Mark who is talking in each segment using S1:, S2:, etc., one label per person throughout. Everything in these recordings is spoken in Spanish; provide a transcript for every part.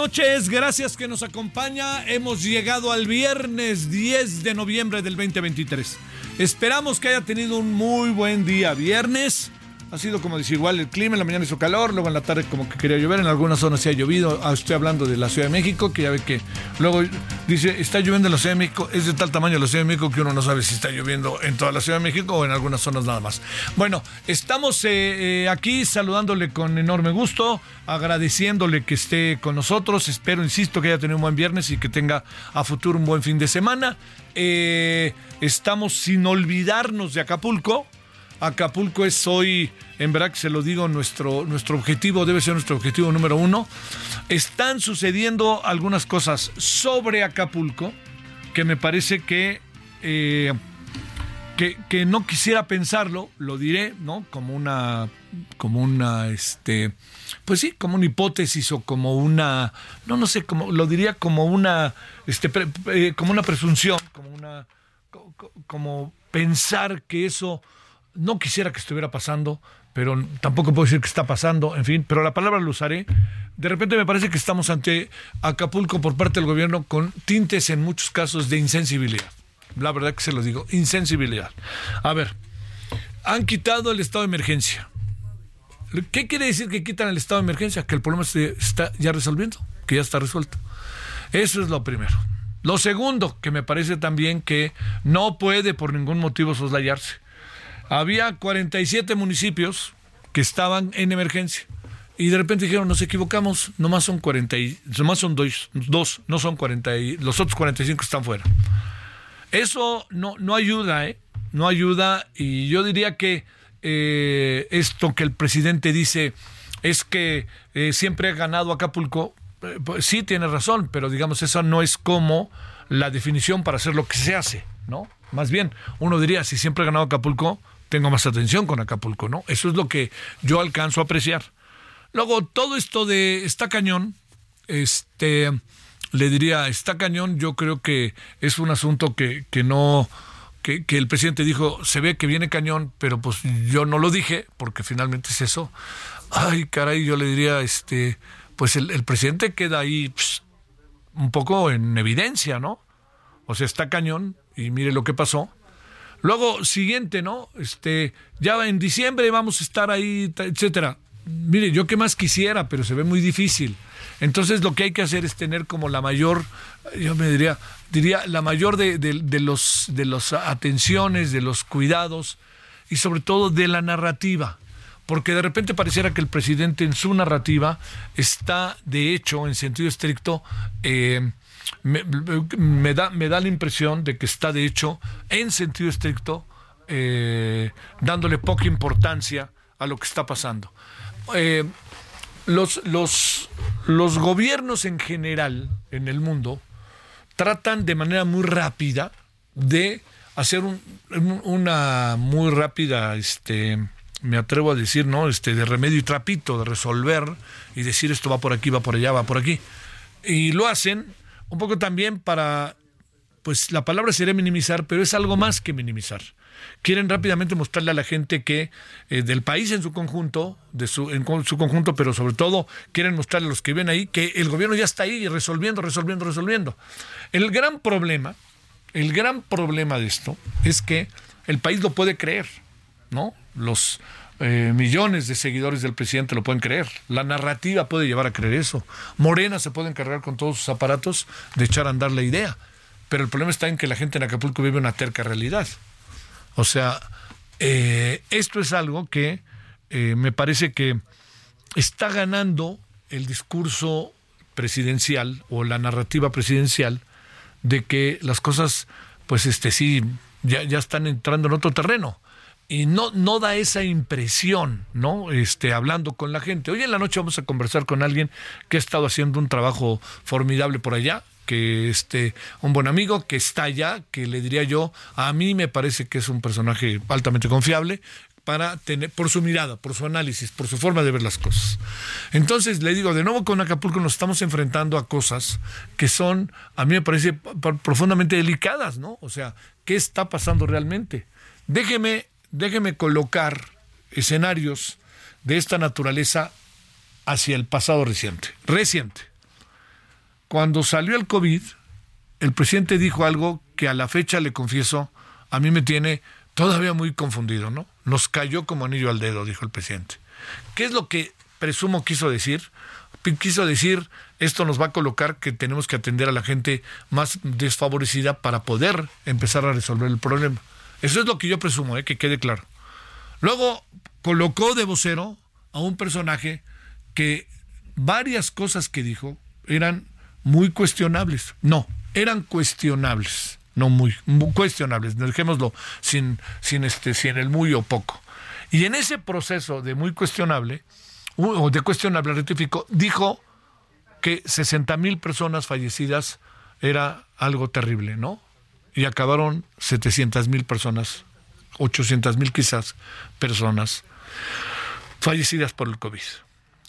S1: Noches, gracias que nos acompaña. Hemos llegado al viernes 10 de noviembre del 2023. Esperamos que haya tenido un muy buen día viernes. Ha sido como desigual el clima, en la mañana hizo calor, luego en la tarde como que quería llover, en algunas zonas sí ha llovido. Ah, Estoy hablando de la Ciudad de México, que ya ve que luego dice, está lloviendo en la Ciudad de México, es de tal tamaño la Ciudad de México que uno no sabe si está lloviendo en toda la Ciudad de México o en algunas zonas nada más. Bueno, estamos eh, eh, aquí saludándole con enorme gusto, agradeciéndole que esté con nosotros. Espero, insisto, que haya tenido un buen viernes y que tenga a futuro un buen fin de semana. Eh, estamos sin olvidarnos de Acapulco. Acapulco es hoy, en verdad que se lo digo, nuestro, nuestro objetivo, debe ser nuestro objetivo número uno. Están sucediendo algunas cosas sobre Acapulco que me parece que, eh, que, que no quisiera pensarlo, lo diré, ¿no? Como una, como una, este, pues sí, como una hipótesis o como una, no, no sé, como, lo diría como una, este, eh, como una presunción, como una, co- co- como pensar que eso no quisiera que estuviera pasando, pero tampoco puedo decir que está pasando, en fin, pero la palabra lo usaré. De repente me parece que estamos ante Acapulco por parte del gobierno con tintes en muchos casos de insensibilidad. La verdad que se lo digo, insensibilidad. A ver, han quitado el estado de emergencia. ¿Qué quiere decir que quitan el estado de emergencia? Que el problema se está ya resolviendo, que ya está resuelto. Eso es lo primero. Lo segundo, que me parece también que no puede por ningún motivo soslayarse. Había 47 municipios que estaban en emergencia. Y de repente dijeron, nos equivocamos, nomás son 40 y, nomás son dos, dos, no son 40 y los otros 45 están fuera. Eso no, no ayuda, ¿eh? No ayuda y yo diría que eh, esto que el presidente dice es que eh, siempre ha ganado Acapulco, eh, pues sí tiene razón, pero digamos, esa no es como la definición para hacer lo que se hace, ¿no? Más bien, uno diría, si siempre ha ganado Acapulco, tengo más atención con Acapulco, ¿no? Eso es lo que yo alcanzo a apreciar. Luego, todo esto de está cañón, este, le diría, está cañón, yo creo que es un asunto que, que no, que, que el presidente dijo, se ve que viene cañón, pero pues yo no lo dije, porque finalmente es eso. Ay, caray, yo le diría, este, pues el, el presidente queda ahí pss, un poco en evidencia, ¿no? O sea, está cañón, y mire lo que pasó. Luego, siguiente, ¿no? Este, ya en diciembre vamos a estar ahí, etcétera. Mire, yo qué más quisiera, pero se ve muy difícil. Entonces lo que hay que hacer es tener como la mayor, yo me diría, diría la mayor de, de, de los de las atenciones, de los cuidados y sobre todo de la narrativa. Porque de repente pareciera que el presidente en su narrativa está, de hecho, en sentido estricto, eh, me, da, me da la impresión de que está, de hecho, en sentido estricto, eh, dándole poca importancia a lo que está pasando. Eh, los, los, los gobiernos en general en el mundo tratan de manera muy rápida de hacer una muy rápida, este, me atrevo a decir, ¿no? Este, de remedio y trapito, de resolver y decir esto va por aquí, va por allá, va por aquí. Y lo hacen un poco también para, pues la palabra sería minimizar, pero es algo más que minimizar. Quieren rápidamente mostrarle a la gente que eh, del país en su conjunto, de su, en su conjunto, pero sobre todo quieren mostrarle a los que ven ahí que el gobierno ya está ahí resolviendo, resolviendo, resolviendo. El gran problema, el gran problema de esto es que el país lo puede creer, ¿no? Los eh, millones de seguidores del presidente lo pueden creer. La narrativa puede llevar a creer eso. Morena se puede encargar con todos sus aparatos de echar a andar la idea. Pero el problema está en que la gente en Acapulco vive una terca realidad. O sea, eh, esto es algo que eh, me parece que está ganando el discurso presidencial o la narrativa presidencial de que las cosas, pues este sí, ya, ya están entrando en otro terreno y no, no da esa impresión, ¿no? Este, hablando con la gente. Hoy en la noche vamos a conversar con alguien que ha estado haciendo un trabajo formidable por allá, que este, un buen amigo que está allá, que le diría yo, a mí me parece que es un personaje altamente confiable, para tener, por su mirada, por su análisis, por su forma de ver las cosas. Entonces, le digo, de nuevo con Acapulco nos estamos enfrentando a cosas que son, a mí me parece, profundamente delicadas, ¿no? O sea, ¿qué está pasando realmente? Déjeme déjeme colocar escenarios de esta naturaleza hacia el pasado reciente. Reciente. Cuando salió el COVID, el presidente dijo algo que a la fecha, le confieso, a mí me tiene todavía muy confundido, ¿no? Nos cayó como anillo al dedo, dijo el presidente. ¿Qué es lo que presumo quiso decir? Quiso decir, esto nos va a colocar que tenemos que atender a la gente más desfavorecida para poder empezar a resolver el problema. Eso es lo que yo presumo, eh, que quede claro. Luego colocó de vocero a un personaje que varias cosas que dijo eran muy cuestionables. No, eran cuestionables, no muy, cuestionables. Dejémoslo sin, sin, este, sin el muy o poco. Y en ese proceso de muy cuestionable, o de cuestionable rectificó, dijo que 60 mil personas fallecidas era algo terrible, ¿no? Y acabaron 700 mil personas, 800 mil quizás personas fallecidas por el COVID.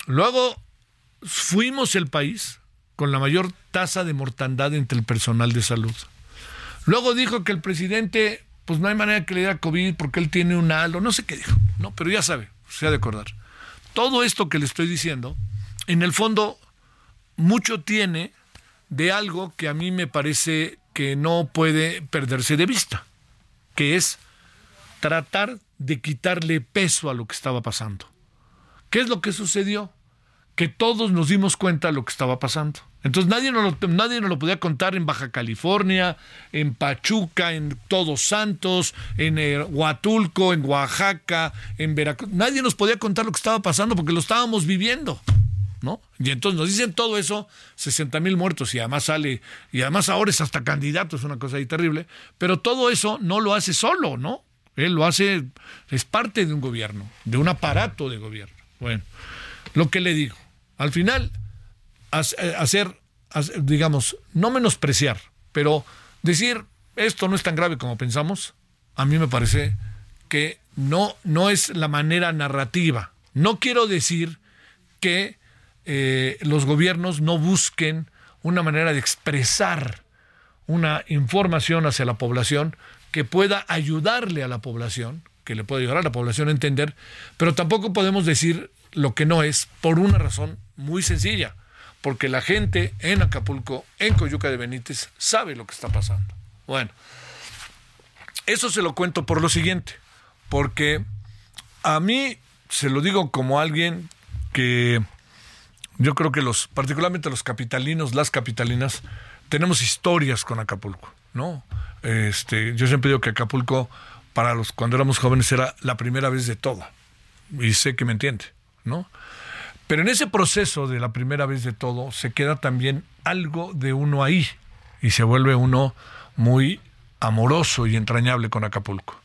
S1: Luego fuimos el país con la mayor tasa de mortandad entre el personal de salud. Luego dijo que el presidente, pues no hay manera que le diera COVID porque él tiene un halo, no sé qué dijo, no, pero ya sabe, se ha de acordar. Todo esto que le estoy diciendo, en el fondo, mucho tiene de algo que a mí me parece que no puede perderse de vista, que es tratar de quitarle peso a lo que estaba pasando. ¿Qué es lo que sucedió? Que todos nos dimos cuenta de lo que estaba pasando. Entonces nadie nos, lo, nadie lo podía contar en Baja California, en Pachuca, en Todos Santos, en eh, Huatulco, en Oaxaca, en Veracruz. Nadie nos podía contar lo que estaba pasando porque lo estábamos viviendo. ¿No? Y entonces nos dicen todo eso, 60 mil muertos, y además sale, y además ahora es hasta candidato, es una cosa ahí terrible, pero todo eso no lo hace solo, ¿no? Él lo hace, es parte de un gobierno, de un aparato de gobierno. Bueno, lo que le digo, al final, eh, hacer, digamos, no menospreciar, pero decir esto no es tan grave como pensamos, a mí me parece que no, no es la manera narrativa. No quiero decir que eh, los gobiernos no busquen una manera de expresar una información hacia la población que pueda ayudarle a la población, que le pueda ayudar a la población a entender, pero tampoco podemos decir lo que no es por una razón muy sencilla, porque la gente en Acapulco, en Coyuca de Benítez, sabe lo que está pasando. Bueno, eso se lo cuento por lo siguiente, porque a mí se lo digo como alguien que yo creo que los, particularmente los capitalinos, las capitalinas, tenemos historias con Acapulco, ¿no? Este, yo siempre digo que Acapulco, para los cuando éramos jóvenes, era la primera vez de todo. Y sé que me entiende, ¿no? Pero en ese proceso de la primera vez de todo, se queda también algo de uno ahí. Y se vuelve uno muy amoroso y entrañable con Acapulco.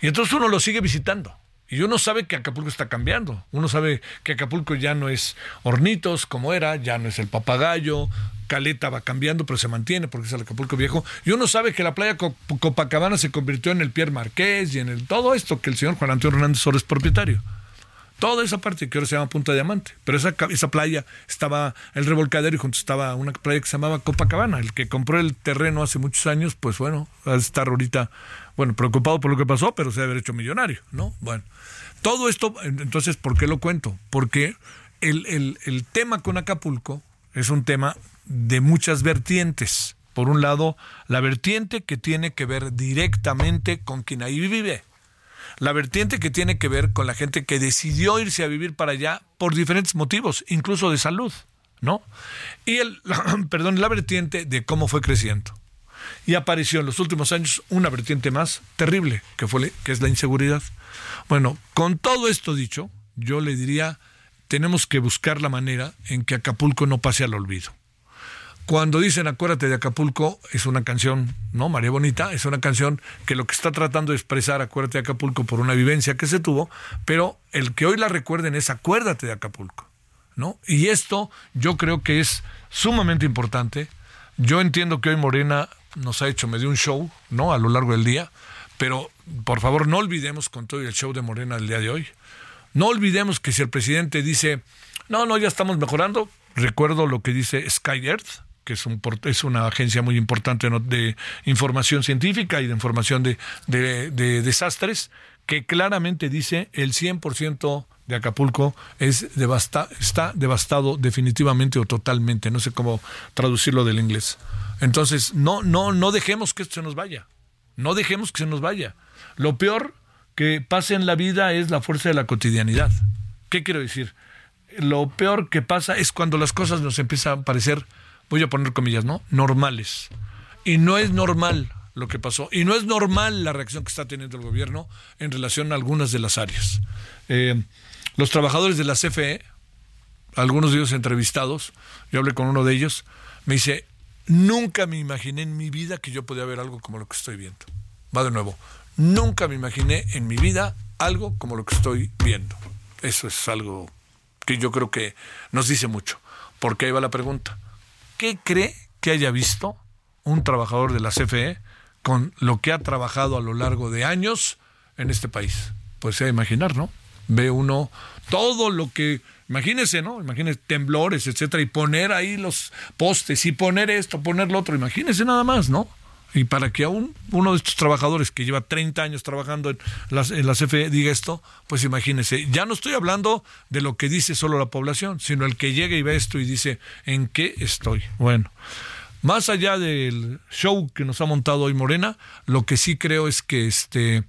S1: Y entonces uno lo sigue visitando. Y uno sabe que Acapulco está cambiando. Uno sabe que Acapulco ya no es hornitos como era, ya no es el papagayo. Caleta va cambiando, pero se mantiene porque es el Acapulco viejo. Y uno sabe que la playa Copacabana se convirtió en el Pierre Marqués y en el todo esto que el señor Juan Antonio Hernández Soro es propietario. Toda esa parte que ahora se llama Punta Diamante. Pero esa, esa playa estaba el revolcadero y junto estaba una playa que se llamaba Copacabana. El que compró el terreno hace muchos años, pues bueno, va a estar ahorita, bueno, preocupado por lo que pasó, pero se debe haber hecho millonario, ¿no? Bueno. Todo esto, entonces, ¿por qué lo cuento? Porque el, el, tema con Acapulco es un tema de muchas vertientes. Por un lado, la vertiente que tiene que ver directamente con quien ahí vive. La vertiente que tiene que ver con la gente que decidió irse a vivir para allá por diferentes motivos, incluso de salud, ¿no? Y el, perdón, la vertiente de cómo fue creciendo. Y apareció en los últimos años una vertiente más terrible, que, fue, que es la inseguridad. Bueno, con todo esto dicho, yo le diría, tenemos que buscar la manera en que Acapulco no pase al olvido. Cuando dicen acuérdate de Acapulco, es una canción, ¿no? María Bonita, es una canción que lo que está tratando de expresar acuérdate de Acapulco por una vivencia que se tuvo, pero el que hoy la recuerden es acuérdate de Acapulco, ¿no? Y esto yo creo que es sumamente importante. Yo entiendo que hoy Morena nos ha hecho medio un show, ¿no? A lo largo del día, pero por favor no olvidemos con todo el show de Morena del día de hoy. No olvidemos que si el presidente dice, no, no, ya estamos mejorando, recuerdo lo que dice Sky Earth, que es, un, es una agencia muy importante de información científica y de información de, de, desastres, que claramente dice el 100% de Acapulco es devasta, está devastado definitivamente o totalmente, no sé cómo traducirlo del inglés. Entonces, no, no, no dejemos que esto se nos vaya. No dejemos que se nos vaya. Lo peor que pasa en la vida es la fuerza de la cotidianidad. ¿Qué quiero decir? Lo peor que pasa es cuando las cosas nos empiezan a parecer, voy a poner comillas, ¿no? Normales. Y no es normal lo que pasó. Y no es normal la reacción que está teniendo el gobierno en relación a algunas de las áreas. Eh, los trabajadores de la CFE, algunos de ellos entrevistados, yo hablé con uno de ellos, me dice, Nunca me imaginé en mi vida que yo podía ver algo como lo que estoy viendo. Va de nuevo. Nunca me imaginé en mi vida algo como lo que estoy viendo. Eso es algo que yo creo que nos dice mucho. Porque ahí va la pregunta. ¿Qué cree que haya visto un trabajador de la CFE con lo que ha trabajado a lo largo de años en este país? Pues se imaginar, ¿no? Ve uno todo lo que Imagínese, ¿no? Imagínese temblores, etcétera, y poner ahí los postes y poner esto, poner lo otro. Imagínese nada más, ¿no? Y para que aún uno de estos trabajadores que lleva 30 años trabajando en las, en la CFE diga esto, pues imagínese, ya no estoy hablando de lo que dice solo la población, sino el que llega y ve esto y dice, ¿en qué estoy? Bueno, más allá del show que nos ha montado hoy Morena, lo que sí creo es que este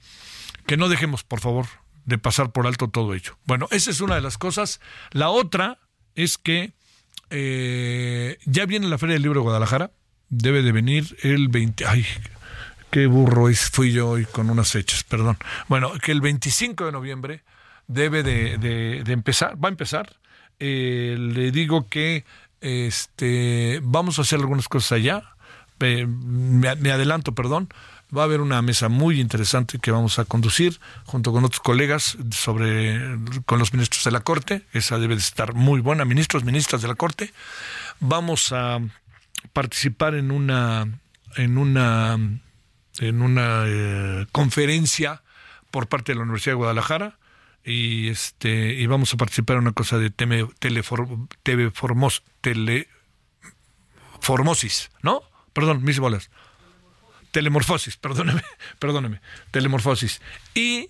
S1: que no dejemos, por favor, de pasar por alto todo ello. Bueno, esa es una de las cosas. La otra es que eh, ya viene la Feria del Libro de Guadalajara. Debe de venir el 20. Ay, qué burro fui yo hoy con unas fechas, perdón. Bueno, que el 25 de noviembre debe de, empezar, va a empezar. Eh, le digo que este, vamos a hacer algunas cosas allá. me adelanto, perdón va a haber una mesa muy interesante que vamos a conducir junto con otros colegas sobre con los ministros de la Corte, esa debe de estar muy buena, ministros, ministras de la Corte. Vamos a participar en una en una en una eh, conferencia por parte de la Universidad de Guadalajara y este y vamos a participar en una cosa de tele, teleformos, teleformosis, ¿no? Perdón, mis bolas telemorfosis, perdóneme, perdóneme, telemorfosis. Y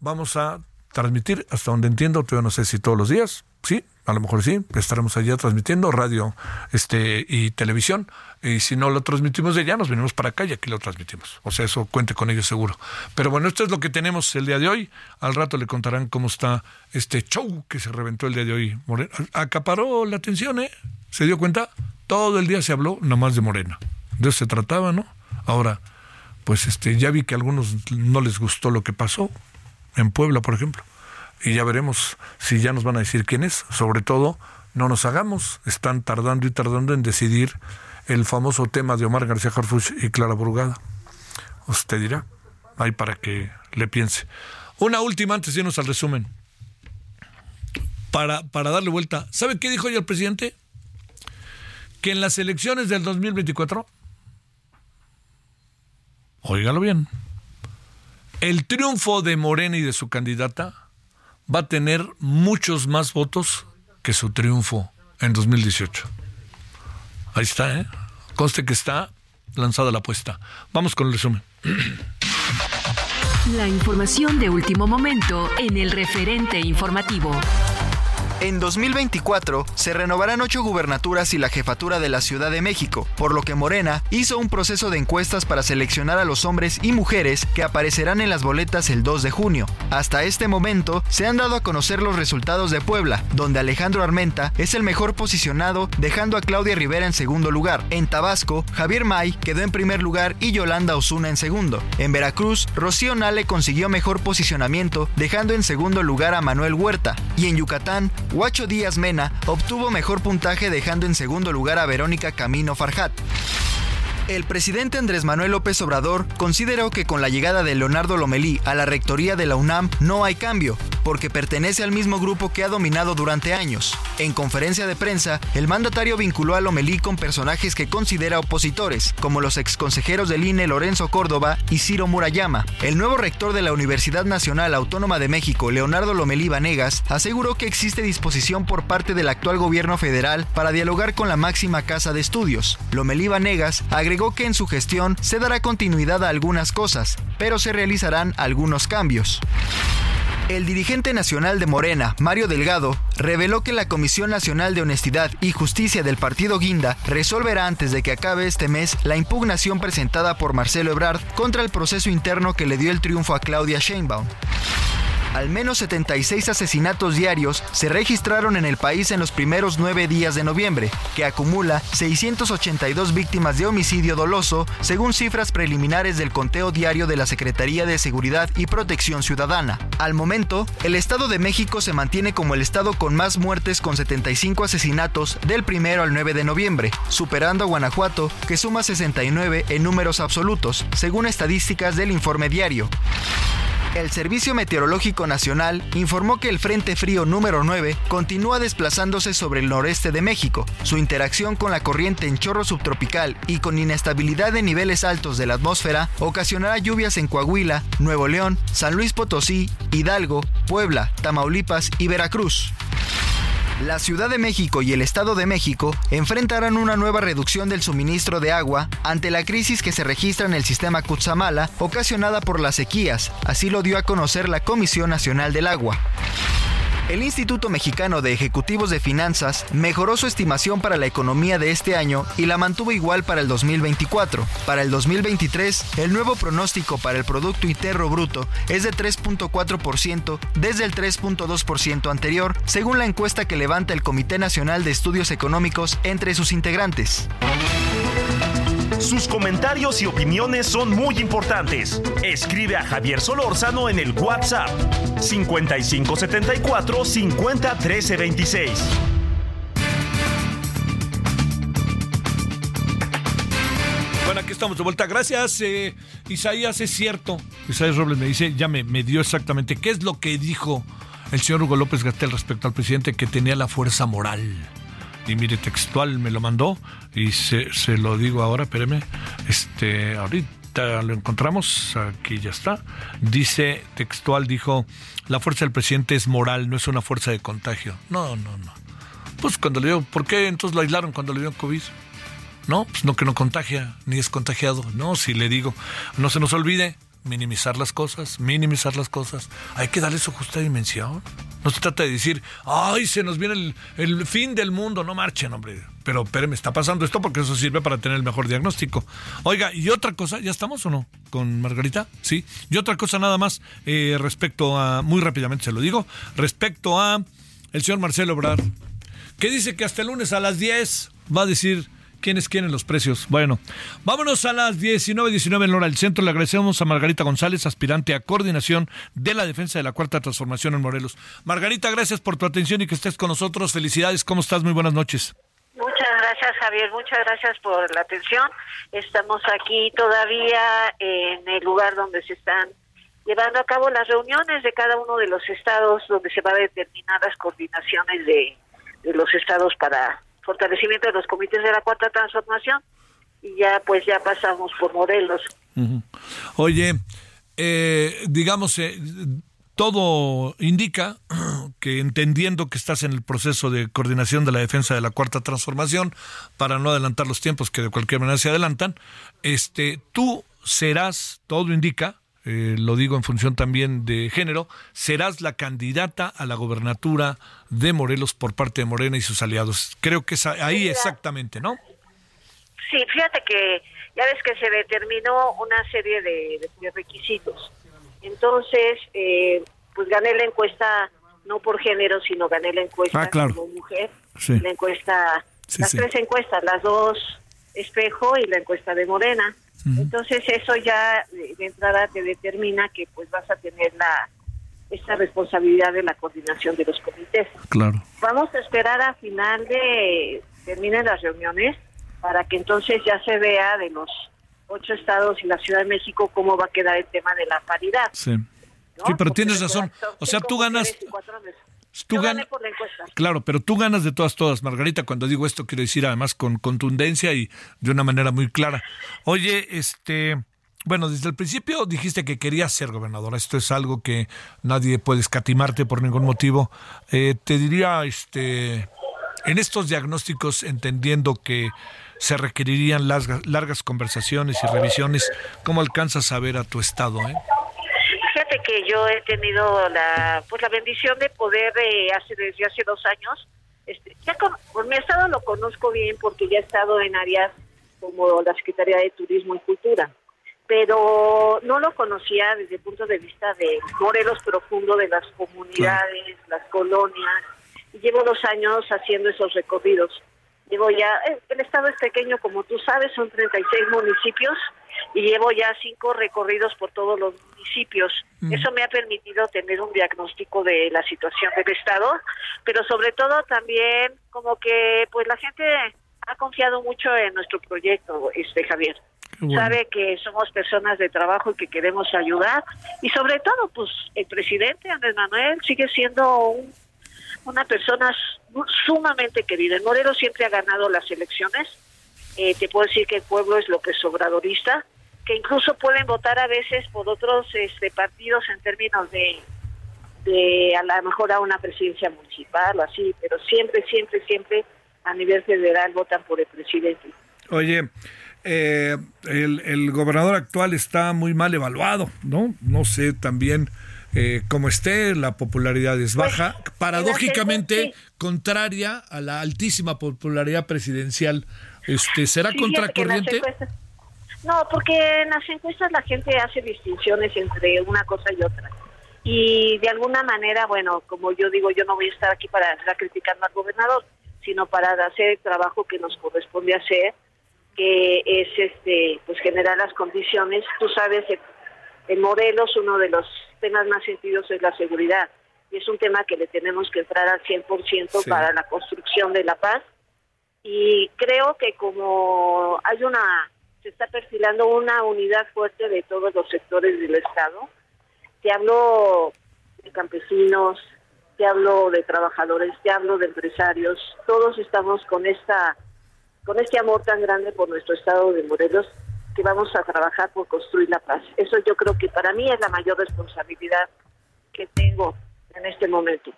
S1: vamos a transmitir, hasta donde entiendo, todavía no sé si todos los días, sí, a lo mejor sí, estaremos allá transmitiendo radio este y televisión. Y si no lo transmitimos de allá, nos venimos para acá y aquí lo transmitimos. O sea, eso cuente con ello seguro. Pero bueno, esto es lo que tenemos el día de hoy. Al rato le contarán cómo está este show que se reventó el día de hoy. Acaparó la atención, ¿eh? ¿Se dio cuenta? Todo el día se habló nomás de Morena. De eso se trataba, ¿no? Ahora, pues este, ya vi que a algunos no les gustó lo que pasó en Puebla, por ejemplo. Y ya veremos si ya nos van a decir quién es. Sobre todo, no nos hagamos. Están tardando y tardando en decidir el famoso tema de Omar García Harfuch y Clara Brugada. Usted dirá. ahí para que le piense. Una última antes de irnos al resumen. Para, para darle vuelta. ¿Sabe qué dijo hoy el presidente? Que en las elecciones del 2024, óigalo bien, el triunfo de Morena y de su candidata va a tener muchos más votos que su triunfo en 2018. Ahí está, ¿eh? Conste que está lanzada la apuesta. Vamos con el resumen.
S2: La información de último momento en el referente informativo.
S3: En 2024 se renovarán ocho gubernaturas y la jefatura de la Ciudad de México, por lo que Morena hizo un proceso de encuestas para seleccionar a los hombres y mujeres que aparecerán en las boletas el 2 de junio. Hasta este momento se han dado a conocer los resultados de Puebla, donde Alejandro Armenta es el mejor posicionado, dejando a Claudia Rivera en segundo lugar. En Tabasco, Javier May quedó en primer lugar y Yolanda Osuna en segundo. En Veracruz, Rocío Nale consiguió mejor posicionamiento, dejando en segundo lugar a Manuel Huerta. Y en Yucatán, Huacho Díaz Mena obtuvo mejor puntaje dejando en segundo lugar a Verónica Camino Farjat. El presidente Andrés Manuel López Obrador consideró que con la llegada de Leonardo Lomelí a la rectoría de la UNAM no hay cambio, porque pertenece al mismo grupo que ha dominado durante años. En conferencia de prensa, el mandatario vinculó a Lomelí con personajes que considera opositores, como los exconsejeros del INE Lorenzo Córdoba y Ciro Murayama. El nuevo rector de la Universidad Nacional Autónoma de México, Leonardo Lomelí Vanegas, aseguró que existe disposición por parte del actual gobierno federal para dialogar con la máxima casa de estudios. Lomelí Vanegas agregó que en su gestión se dará continuidad a algunas cosas, pero se realizarán algunos cambios. El dirigente nacional de Morena, Mario Delgado, reveló que la Comisión Nacional de Honestidad y Justicia del Partido Guinda resolverá antes de que acabe este mes la impugnación presentada por Marcelo Ebrard contra el proceso interno que le dio el triunfo a Claudia Sheinbaum. Al menos 76 asesinatos diarios se registraron en el país en los primeros nueve días de noviembre, que acumula 682 víctimas de homicidio doloso, según cifras preliminares del conteo diario de la Secretaría de Seguridad y Protección Ciudadana. Al momento, el Estado de México se mantiene como el estado con más muertes con 75 asesinatos del primero al 9 de noviembre, superando a Guanajuato, que suma 69 en números absolutos, según estadísticas del informe diario. El Servicio Meteorológico Nacional informó que el Frente Frío número 9 continúa desplazándose sobre el noreste de México. Su interacción con la corriente en chorro subtropical y con inestabilidad de niveles altos de la atmósfera ocasionará lluvias en Coahuila, Nuevo León, San Luis Potosí, Hidalgo, Puebla, Tamaulipas y Veracruz. La Ciudad de México y el Estado de México enfrentarán una nueva reducción del suministro de agua ante la crisis que se registra en el sistema Cutzamala ocasionada por las sequías, así lo dio a conocer la Comisión Nacional del Agua. El Instituto Mexicano de Ejecutivos de Finanzas mejoró su estimación para la economía de este año y la mantuvo igual para el 2024. Para el 2023, el nuevo pronóstico para el Producto Interno Bruto es de 3.4% desde el 3.2% anterior, según la encuesta que levanta el Comité Nacional de Estudios Económicos entre sus integrantes.
S4: Sus comentarios y opiniones son muy importantes. Escribe a Javier Solórzano en el WhatsApp 5574 50 13 26.
S1: Bueno, aquí estamos de vuelta. Gracias, eh, Isaías, es cierto. Isaías Robles me dice, ya me, me dio exactamente qué es lo que dijo el señor Hugo López Gatel respecto al presidente que tenía la fuerza moral. Y mire, textual me lo mandó y se, se lo digo ahora, espéreme. Este, ahorita lo encontramos, aquí ya está. Dice, textual, dijo, la fuerza del presidente es moral, no es una fuerza de contagio. No, no, no. Pues cuando le dio, ¿por qué entonces lo aislaron cuando le dio COVID? No, pues no que no contagia, ni es contagiado. No, si le digo, no se nos olvide minimizar las cosas, minimizar las cosas. Hay que darle su justa dimensión. No se trata de decir, ay, se nos viene el, el fin del mundo, no marchen, hombre. Pero espéreme, está pasando esto porque eso sirve para tener el mejor diagnóstico. Oiga, y otra cosa, ¿ya estamos o no? ¿Con Margarita? Sí. Y otra cosa nada más, eh, respecto a, muy rápidamente se lo digo, respecto a el señor Marcelo Obrar, que dice que hasta el lunes a las 10 va a decir quiénes quieren los precios. Bueno, vámonos a las 19.19 19 en hora del centro. Le agradecemos a Margarita González, aspirante a coordinación de la defensa de la Cuarta Transformación en Morelos. Margarita, gracias por tu atención y que estés con nosotros. Felicidades, ¿cómo estás? Muy buenas noches.
S5: Muchas gracias, Javier. Muchas gracias por la atención. Estamos aquí todavía en el lugar donde se están llevando a cabo las reuniones de cada uno de los estados, donde se va a determinar las coordinaciones de, los estados para fortalecimiento de los comités de la cuarta transformación. Y ya, pues, ya pasamos por Morelos.
S1: Oye, eh, digamos, eh, todo indica que entendiendo que estás en el proceso de coordinación de la defensa de la cuarta transformación, para no adelantar los tiempos que de cualquier manera se adelantan, este, tú serás, todo indica, eh, lo digo en función también de género, serás la candidata a la gobernatura de Morelos por parte de Morena y sus aliados. Creo que es ahí exactamente, ¿no?
S5: Sí, fíjate que ya ves que se determinó una serie de requisitos entonces, eh, pues gané la encuesta no por género, sino gané la encuesta
S1: ah,
S5: como mujer. La encuesta, las tres encuestas, las dos espejo y la encuesta de Morena. Entonces eso ya de entrada te determina que pues vas a tener la esta responsabilidad de la coordinación de los comités.
S1: Claro.
S5: Vamos a esperar a final de terminen las reuniones para que entonces ya se vea de los ocho estados y la Ciudad de México, cómo va a quedar el tema de la paridad.
S1: Sí, sí pero tienes razón. O sea, tú ganas... Tú claro, pero tú ganas de todas, todas, Margarita. Cuando digo esto, quiero decir además con contundencia y de una manera muy clara. Oye, este, bueno, desde el principio dijiste que querías ser gobernadora. Esto es algo que nadie puede escatimarte por ningún motivo. Eh, te diría, este, en estos diagnósticos, entendiendo que se requerirían largas, largas conversaciones y revisiones. ¿Cómo alcanzas a ver a tu estado? Eh?
S5: Fíjate que yo he tenido la pues la bendición de poder eh, hace desde hace dos años. Este, ya por mi estado lo conozco bien porque ya he estado en áreas como la Secretaría de Turismo y Cultura, pero no lo conocía desde el punto de vista de Morelos profundo de las comunidades, las colonias. Y llevo dos años haciendo esos recorridos. Llevo ya, eh, el estado es pequeño, como tú sabes, son 36 municipios y llevo ya cinco recorridos por todos los municipios. Mm. Eso me ha permitido tener un diagnóstico de la situación del estado, pero sobre todo también como que pues la gente ha confiado mucho en nuestro proyecto, este Javier. Sabe que somos personas de trabajo y que queremos ayudar y sobre todo pues el presidente Andrés Manuel sigue siendo un una persona sumamente querida. El Morelos siempre ha ganado las elecciones. Eh, te puedo decir que el pueblo es lo que es obradorista, que incluso pueden votar a veces por otros este, partidos en términos de, de a lo mejor a una presidencia municipal o así, pero siempre, siempre, siempre a nivel federal votan por el presidente.
S1: Oye, eh, el, el gobernador actual está muy mal evaluado, ¿no? No sé también eh, como esté, la popularidad es pues, baja, paradójicamente contraria a la altísima popularidad presidencial. Este, ¿Será contracorriente?
S5: No, porque en las encuestas la gente hace distinciones entre una cosa y otra. Y de alguna manera, bueno, como yo digo, yo no voy a estar aquí para estar criticando al gobernador, sino para hacer el trabajo que nos corresponde hacer, que es este pues generar las condiciones. Tú sabes, en Morelos uno de los temas más sentidos es la seguridad. Y es un tema que le tenemos que entrar al 100% para la construcción de la paz. Y creo que como hay una, se está perfilando una unidad fuerte de todos los sectores del Estado, te hablo de campesinos, te hablo de trabajadores, te hablo de empresarios, todos estamos con esta con este amor tan grande por nuestro estado de Morelos que vamos a trabajar por construir la paz. Eso yo creo que para mí es la mayor responsabilidad que tengo en este momento.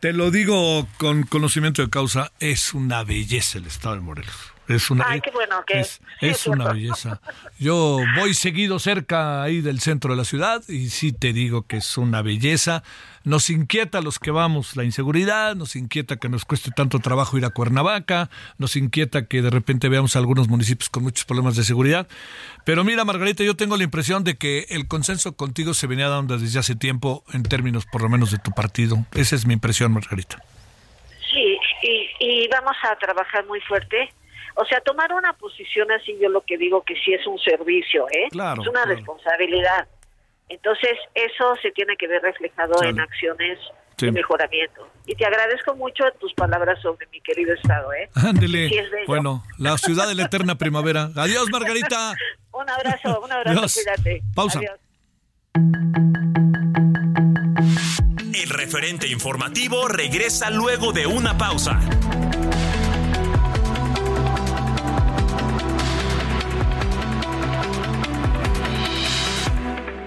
S1: Te lo digo con conocimiento de causa, es una belleza el estado de Morelos. Es una, es, una belleza. Yo voy seguido cerca ahí del centro de la ciudad y sí te digo que es una belleza. Nos inquieta a los que vamos la inseguridad, nos inquieta que nos cueste tanto trabajo ir a Cuernavaca, nos inquieta que de repente veamos algunos municipios con muchos problemas de seguridad. Pero mira, Margarita, yo tengo la impresión de que el consenso contigo se venía dando desde hace tiempo en términos por lo menos de tu partido. Esa es mi impresión, Margarita.
S5: Sí, y, y vamos a trabajar muy fuerte o sea, tomar una posición así, yo lo que digo que sí es un servicio, ¿eh?
S1: Claro,
S5: es una responsabilidad. Entonces, eso se tiene que ver reflejado en acciones de mejoramiento. Y te agradezco mucho tus palabras sobre mi querido estado. ¿eh?
S1: Ándele. bueno, la ciudad de la eterna primavera. Adiós, Margarita.
S5: un abrazo, un abrazo, cuídate.
S1: Pausa.
S4: El referente informativo regresa luego de una pausa.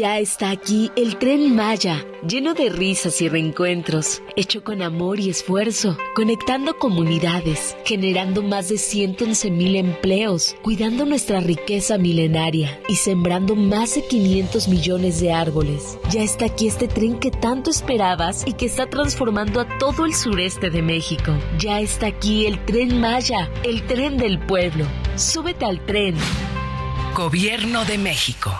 S2: Ya está aquí el tren Maya, lleno de risas y reencuentros, hecho con amor y esfuerzo, conectando comunidades, generando más de 111 mil empleos, cuidando nuestra riqueza milenaria y sembrando más de 500 millones de árboles. Ya está aquí este tren que tanto esperabas y que está transformando a todo el sureste de México. Ya está aquí el tren Maya, el tren del pueblo. Súbete al tren.
S6: Gobierno de México.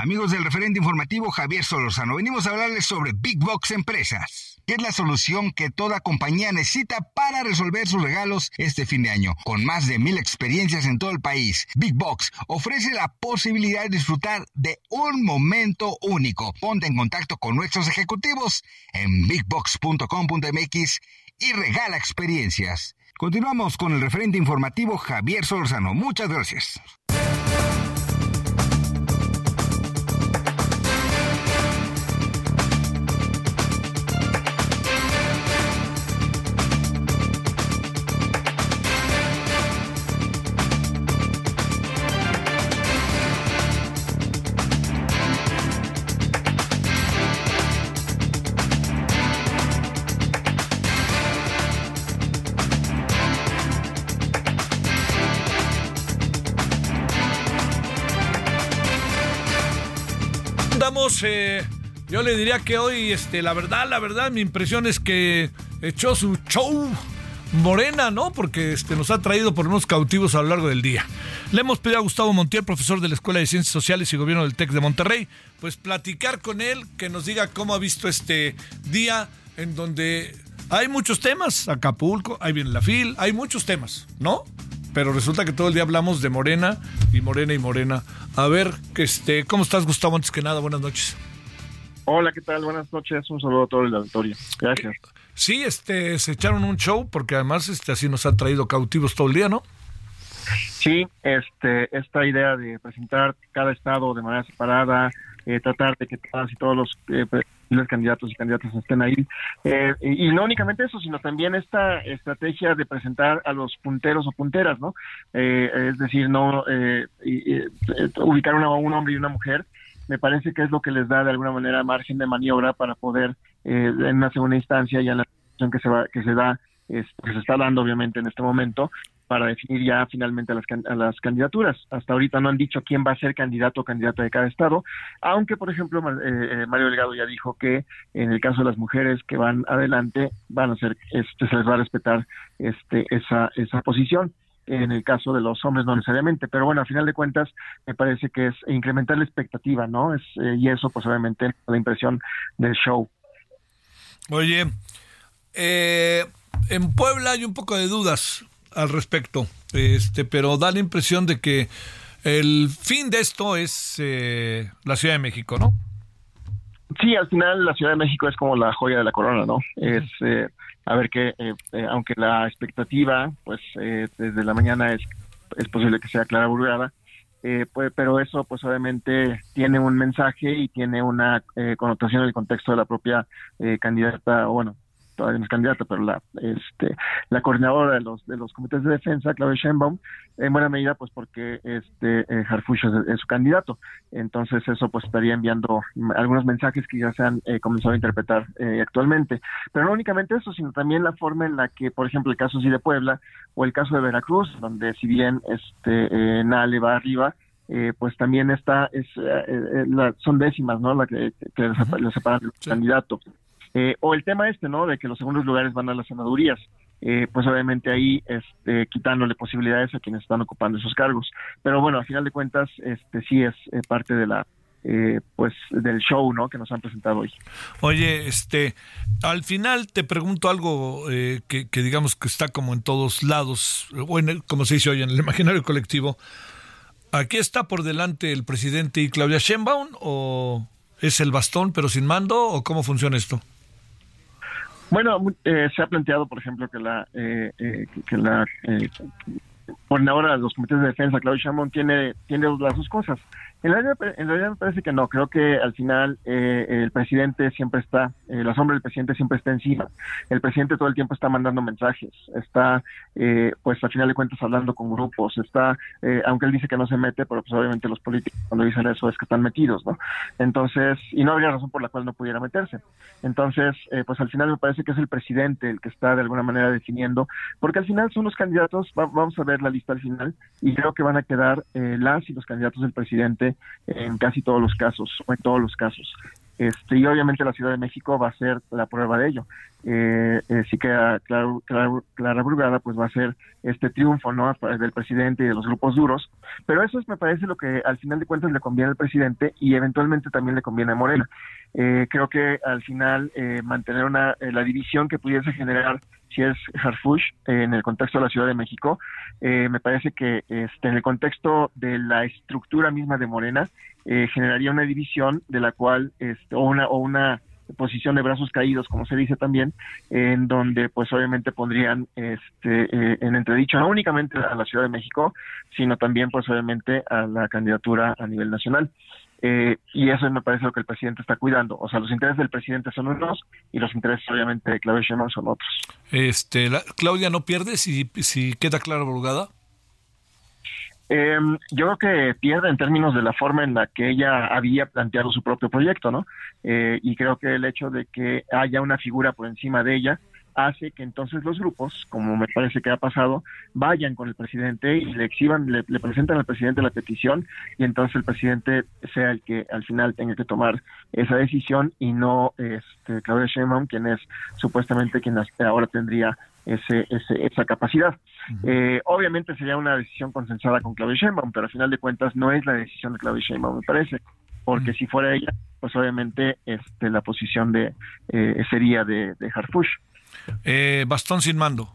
S7: Amigos del referente informativo Javier Solorzano, venimos a hablarles sobre Big Box Empresas que es la solución que toda compañía necesita para resolver sus regalos este fin de año. Con más de mil experiencias en todo el país, Big Box ofrece la posibilidad de disfrutar de un momento único. Ponte en contacto con nuestros ejecutivos en bigbox.com.mx y regala experiencias. Continuamos con el referente informativo Javier Solorzano. Muchas gracias.
S1: Yo le diría que hoy, este, la verdad, la verdad, mi impresión es que echó su show morena, ¿no? Porque este, nos ha traído por unos cautivos a lo largo del día. Le hemos pedido a Gustavo Montiel, profesor de la Escuela de Ciencias Sociales y Gobierno del TEC de Monterrey, pues platicar con él, que nos diga cómo ha visto este día en donde hay muchos temas. Acapulco, ahí viene la FIL, hay muchos temas, ¿no? Pero resulta que todo el día hablamos de Morena y Morena y Morena. A ver, este, ¿cómo estás, Gustavo? Antes que nada, buenas noches.
S8: Hola, ¿qué tal? Buenas noches. Un saludo a todo el auditorio. Gracias.
S1: Sí, este, se echaron un show porque además este, así nos han traído cautivos todo el día, ¿no?
S8: Sí, este, esta idea de presentar cada estado de manera separada, eh, tratar de que todas y todos los eh, candidatos y candidatas estén ahí. Eh, y, no únicamente eso, sino también esta estrategia de presentar a los punteros o punteras, ¿no? es decir, no ubicar una, un hombre y una mujer, me parece que es lo que les da de alguna manera margen de maniobra para poder, en una segunda instancia, ya en la situación que se, va, que se da, que se está dando obviamente en este momento, para definir ya finalmente a las, las, candidaturas. Hasta ahorita no han dicho quién va a ser candidato o candidata de cada estado, aunque, por ejemplo, eh, eh, Mario Delgado ya dijo que en el caso de las mujeres que van adelante, van a ser, este, se les va a respetar este, esa, esa posición en el caso de los hombres no necesariamente, pero bueno, a final de cuentas me parece que es incrementar la expectativa, ¿no? Es, eh, y eso pues obviamente la impresión del show.
S1: Oye, en Puebla hay un poco de dudas al respecto, este, pero da la impresión de que el fin de esto es eh, la Ciudad de México, ¿no?
S8: Sí, al final la Ciudad de México es como la joya de la corona, ¿no? Es eh, a ver que, eh, aunque la expectativa, pues desde la mañana es, es posible que sea clara burgada, pues, pero eso pues obviamente tiene un mensaje y tiene una connotación en el contexto de la propia candidata, o bueno, todavía no es candidata, pero la este la coordinadora de los de los comités de defensa, Claudia Sheinbaum, en buena medida pues porque este eh, Harfush es, su candidato. Entonces eso pues estaría enviando algunos mensajes que ya se han eh, comenzado a interpretar eh, actualmente. Pero no únicamente eso, sino también la forma en la que, por ejemplo, el caso sí de Puebla o el caso de Veracruz, donde si bien este Nale va arriba, pues también está, es, son décimas, ¿no? La que, que le separan el candidato. Eh, o el tema este, ¿no? De que los segundos lugares van a las senadurías. Eh, pues obviamente ahí este, quitándole posibilidades a quienes están ocupando esos cargos. Pero bueno, a final de cuentas, este sí es eh, parte de la eh, pues del show no que nos han presentado hoy
S1: oye este al final te pregunto algo eh, que, digamos que está como en todos lados o como se dice hoy en el imaginario colectivo aquí está por delante el presidente y Claudia Sheinbaum o es el bastón pero sin mando o cómo funciona esto
S8: bueno, eh, se ha planteado, por ejemplo, que la eh, que, la por ahora los comités de defensa, Claudia Sheinbaum tiene tiene las dos cosas. En realidad, me parece que no. Creo que al final eh, el presidente siempre está, eh, la sombra del presidente siempre está encima. El presidente todo el tiempo está mandando mensajes, está, eh, pues al final de cuentas, hablando con grupos, está, eh, aunque él dice que no se mete, pero pues obviamente los políticos cuando dicen eso es que están metidos, ¿no? Entonces, y no habría razón por la cual no pudiera meterse. Entonces, pues al final me parece que es el presidente el que está de alguna manera definiendo, porque al final son los candidatos, vamos a ver la lista al final, y creo que van a quedar las y los candidatos del presidente en casi todos los casos, o en todos los casos. Este, y obviamente la Ciudad de México va a ser la prueba de ello. Eh, eh, sí queda claro, claro, Clara Brugada, pues va a ser este triunfo ¿no? del presidente y de los grupos duros, pero eso es, me parece lo que al final de cuentas le conviene al presidente y eventualmente también le conviene a Morena. Eh, creo que al final eh, mantener una, la división que pudiese generar si es Harfush en el contexto de la Ciudad de México, me parece que este, en el contexto de la estructura misma de Morena, eh, generaría una división de la cual, este, o una, o una posición de brazos caídos, como se dice también, en donde pues obviamente pondrían este, eh, en entredicho no únicamente a la Ciudad de México, sino también pues obviamente a la candidatura a nivel nacional. Eh, y eso me parece lo que el presidente está cuidando. O sea, los intereses del presidente son unos y los intereses obviamente de Claudia Sheinbaum son otros.
S1: Este, Claudia no pierde si, si queda claro Brugada.
S8: Eh, yo creo que pierde en términos de la forma en la que ella había planteado su propio proyecto, ¿no? Eh, y creo que el hecho de que haya una figura por encima de ella hace que entonces los grupos, como me parece que ha pasado, vayan con el presidente y le exhiban, le, presentan al presidente la petición y entonces el presidente sea el que al final tenga que tomar esa decisión y no este, Claudia Sheinbaum, quien es supuestamente quien ahora tendría ese, esa capacidad. Eh, obviamente sería una decisión consensada con Claudia Sheinbaum, pero al final de cuentas no es la decisión de Claudia Sheinbaum, me parece, porque si fuera ella, pues obviamente este, la posición de eh, sería de, de Harfush.
S1: Eh, bastón sin mando.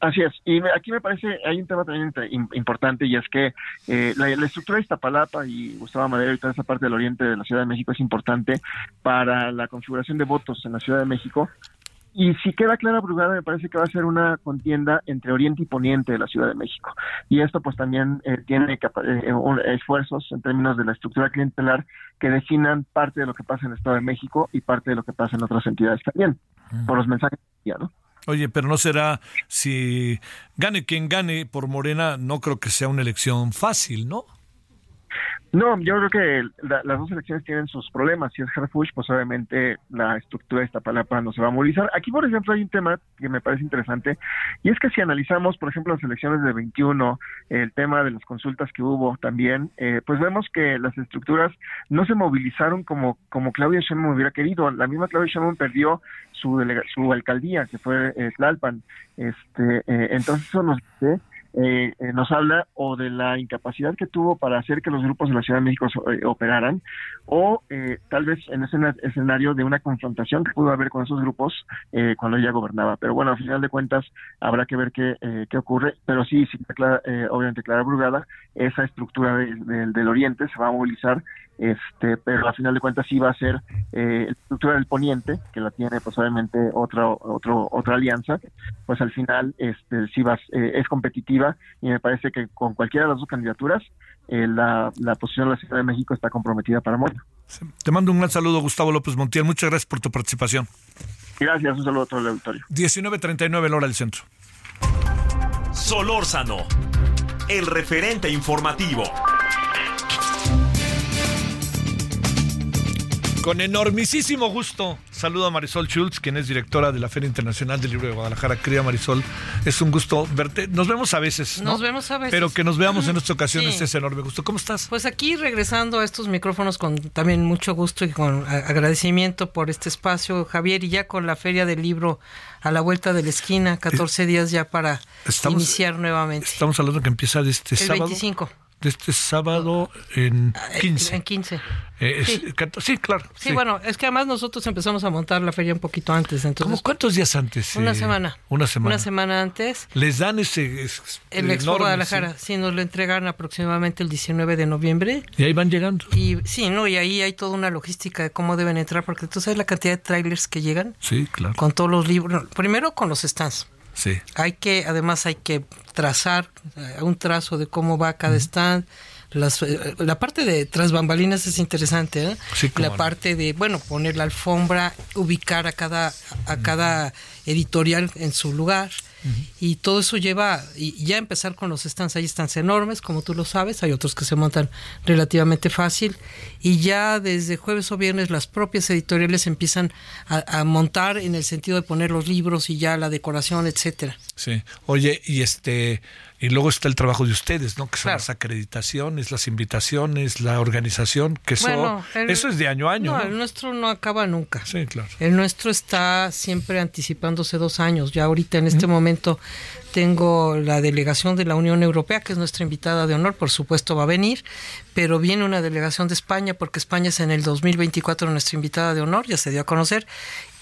S8: Así es. Y aquí me parece, hay un tema también importante y es que la, estructura de Iztapalapa y Gustavo Madero y toda esa parte del oriente de la Ciudad de México es importante para la configuración de votos en la Ciudad de México y si queda clara Brugada, me parece que va a ser una contienda entre Oriente y Poniente de la Ciudad de México. Y esto pues también eh, tiene eh, esfuerzos en términos de la estructura clientelar que definan parte de lo que pasa en el Estado de México y parte de lo que pasa en otras entidades también, por los mensajes que ¿no?
S1: Oye, pero no será, si gane quien gane por Morena, no creo que sea una elección fácil, ¿no?
S8: No, yo creo que las dos elecciones tienen sus problemas. Si es Harfush, pues obviamente la estructura de esta palabra no se va a movilizar. Aquí, por ejemplo, hay un tema que me parece interesante y es que si analizamos, por ejemplo, las elecciones de 21, el tema de las consultas que hubo también, eh, pues vemos que las estructuras no se movilizaron como, como Claudia Sheinbaum hubiera querido. La misma Claudia Sheinbaum perdió su, su alcaldía, que fue eh, Tlalpan. Este, eh, entonces eso nos dice eh, eh, nos habla o de la incapacidad que tuvo para hacer que los grupos de la Ciudad de México eh, operaran, o eh, tal vez en ese escenario de una confrontación que pudo haber con esos grupos cuando ella gobernaba. Pero bueno, al final de cuentas habrá que ver qué, qué ocurre, pero sí, sí obviamente Clara Brugada, esa estructura del Oriente se va a movilizar este pero al final de cuentas sí va a ser eh, la estructura del poniente que la tiene pues obviamente otra otro otra alianza pues al final este sí va eh, es competitiva y me parece que con cualquiera de las dos candidaturas eh, la, la posición de la Ciudad de México está comprometida para Morena.
S1: Te mando un gran saludo Gustavo López Montiel. Muchas gracias por tu participación.
S8: Gracias un saludo a todo el auditorio.
S1: 19.39 hora del centro.
S4: Solórzano el referente informativo
S1: Con enormisísimo gusto saludo a Marisol Schultz, quien es directora de la Feria Internacional del Libro de Guadalajara. Querida Marisol, es un gusto verte. Nos vemos a veces.
S9: Nos vemos a veces.
S1: Pero que nos veamos en esta ocasión es ese enorme gusto. ¿Cómo estás?
S9: Pues aquí regresando a estos micrófonos con también mucho gusto y con agradecimiento por este espacio, Javier, y ya con la Feria del Libro a la vuelta de la esquina, 14 días ya para iniciar nuevamente.
S1: Estamos hablando que empieza este
S9: El
S1: sábado.
S9: 25.
S1: De este sábado en 15.
S9: Ah, En 15.
S1: Eh, es-
S9: sí.
S1: cato- sí, claro.
S9: Sí, bueno, es que además nosotros empezamos a montar la feria un poquito antes,
S1: ¿Cómo
S9: entonces
S1: cuántos días antes?
S9: una
S1: eh,
S9: semana.
S1: Una semana.
S9: Una semana antes.
S1: Les dan ese... es-
S9: El Expo
S1: enorme,
S9: Guadalajara, sí. nos lo entregan aproximadamente el 19 de noviembre.
S1: sí. Y ahí van llegando.
S9: Y sí, no, y ahí hay toda una logística de cómo deben entrar, porque tú sabes la cantidad de trailers que llegan
S1: Sí, claro.
S9: con todos los libros. primero con los stands.
S1: Sí.
S9: Hay que, además hay que trazar eh, un trazo de cómo va cada stand. Las, eh, la parte de tras bambalinas es interesante, ¿eh?
S1: Sí,
S9: la
S1: no.
S9: parte de, bueno, poner la alfombra, ubicar a cada, a cada editorial en su lugar. Y todo eso lleva, y ya empezar con los stands, hay stands enormes, como tú lo sabes, hay otros que se montan relativamente fácil, y ya desde jueves o viernes las propias editoriales empiezan a, a montar en el sentido de poner los libros y ya la decoración, etcétera.
S1: Sí. Oye, y este y luego está el trabajo de ustedes, ¿no? Que son
S9: Claro.
S1: las acreditaciones, las invitaciones, la organización, que eso,
S9: Bueno, el-
S1: eso es de año a año,
S9: No,
S1: ¿no?
S9: el nuestro no acaba nunca.
S1: Sí, claro.
S9: El nuestro está siempre anticipándose dos años. Ya ahorita en este momento tengo la delegación de la Unión Europea, que es nuestra invitada de honor, por supuesto va a venir, pero viene una delegación de España, porque España es en el 2024 nuestra invitada de honor, ya se dio a conocer.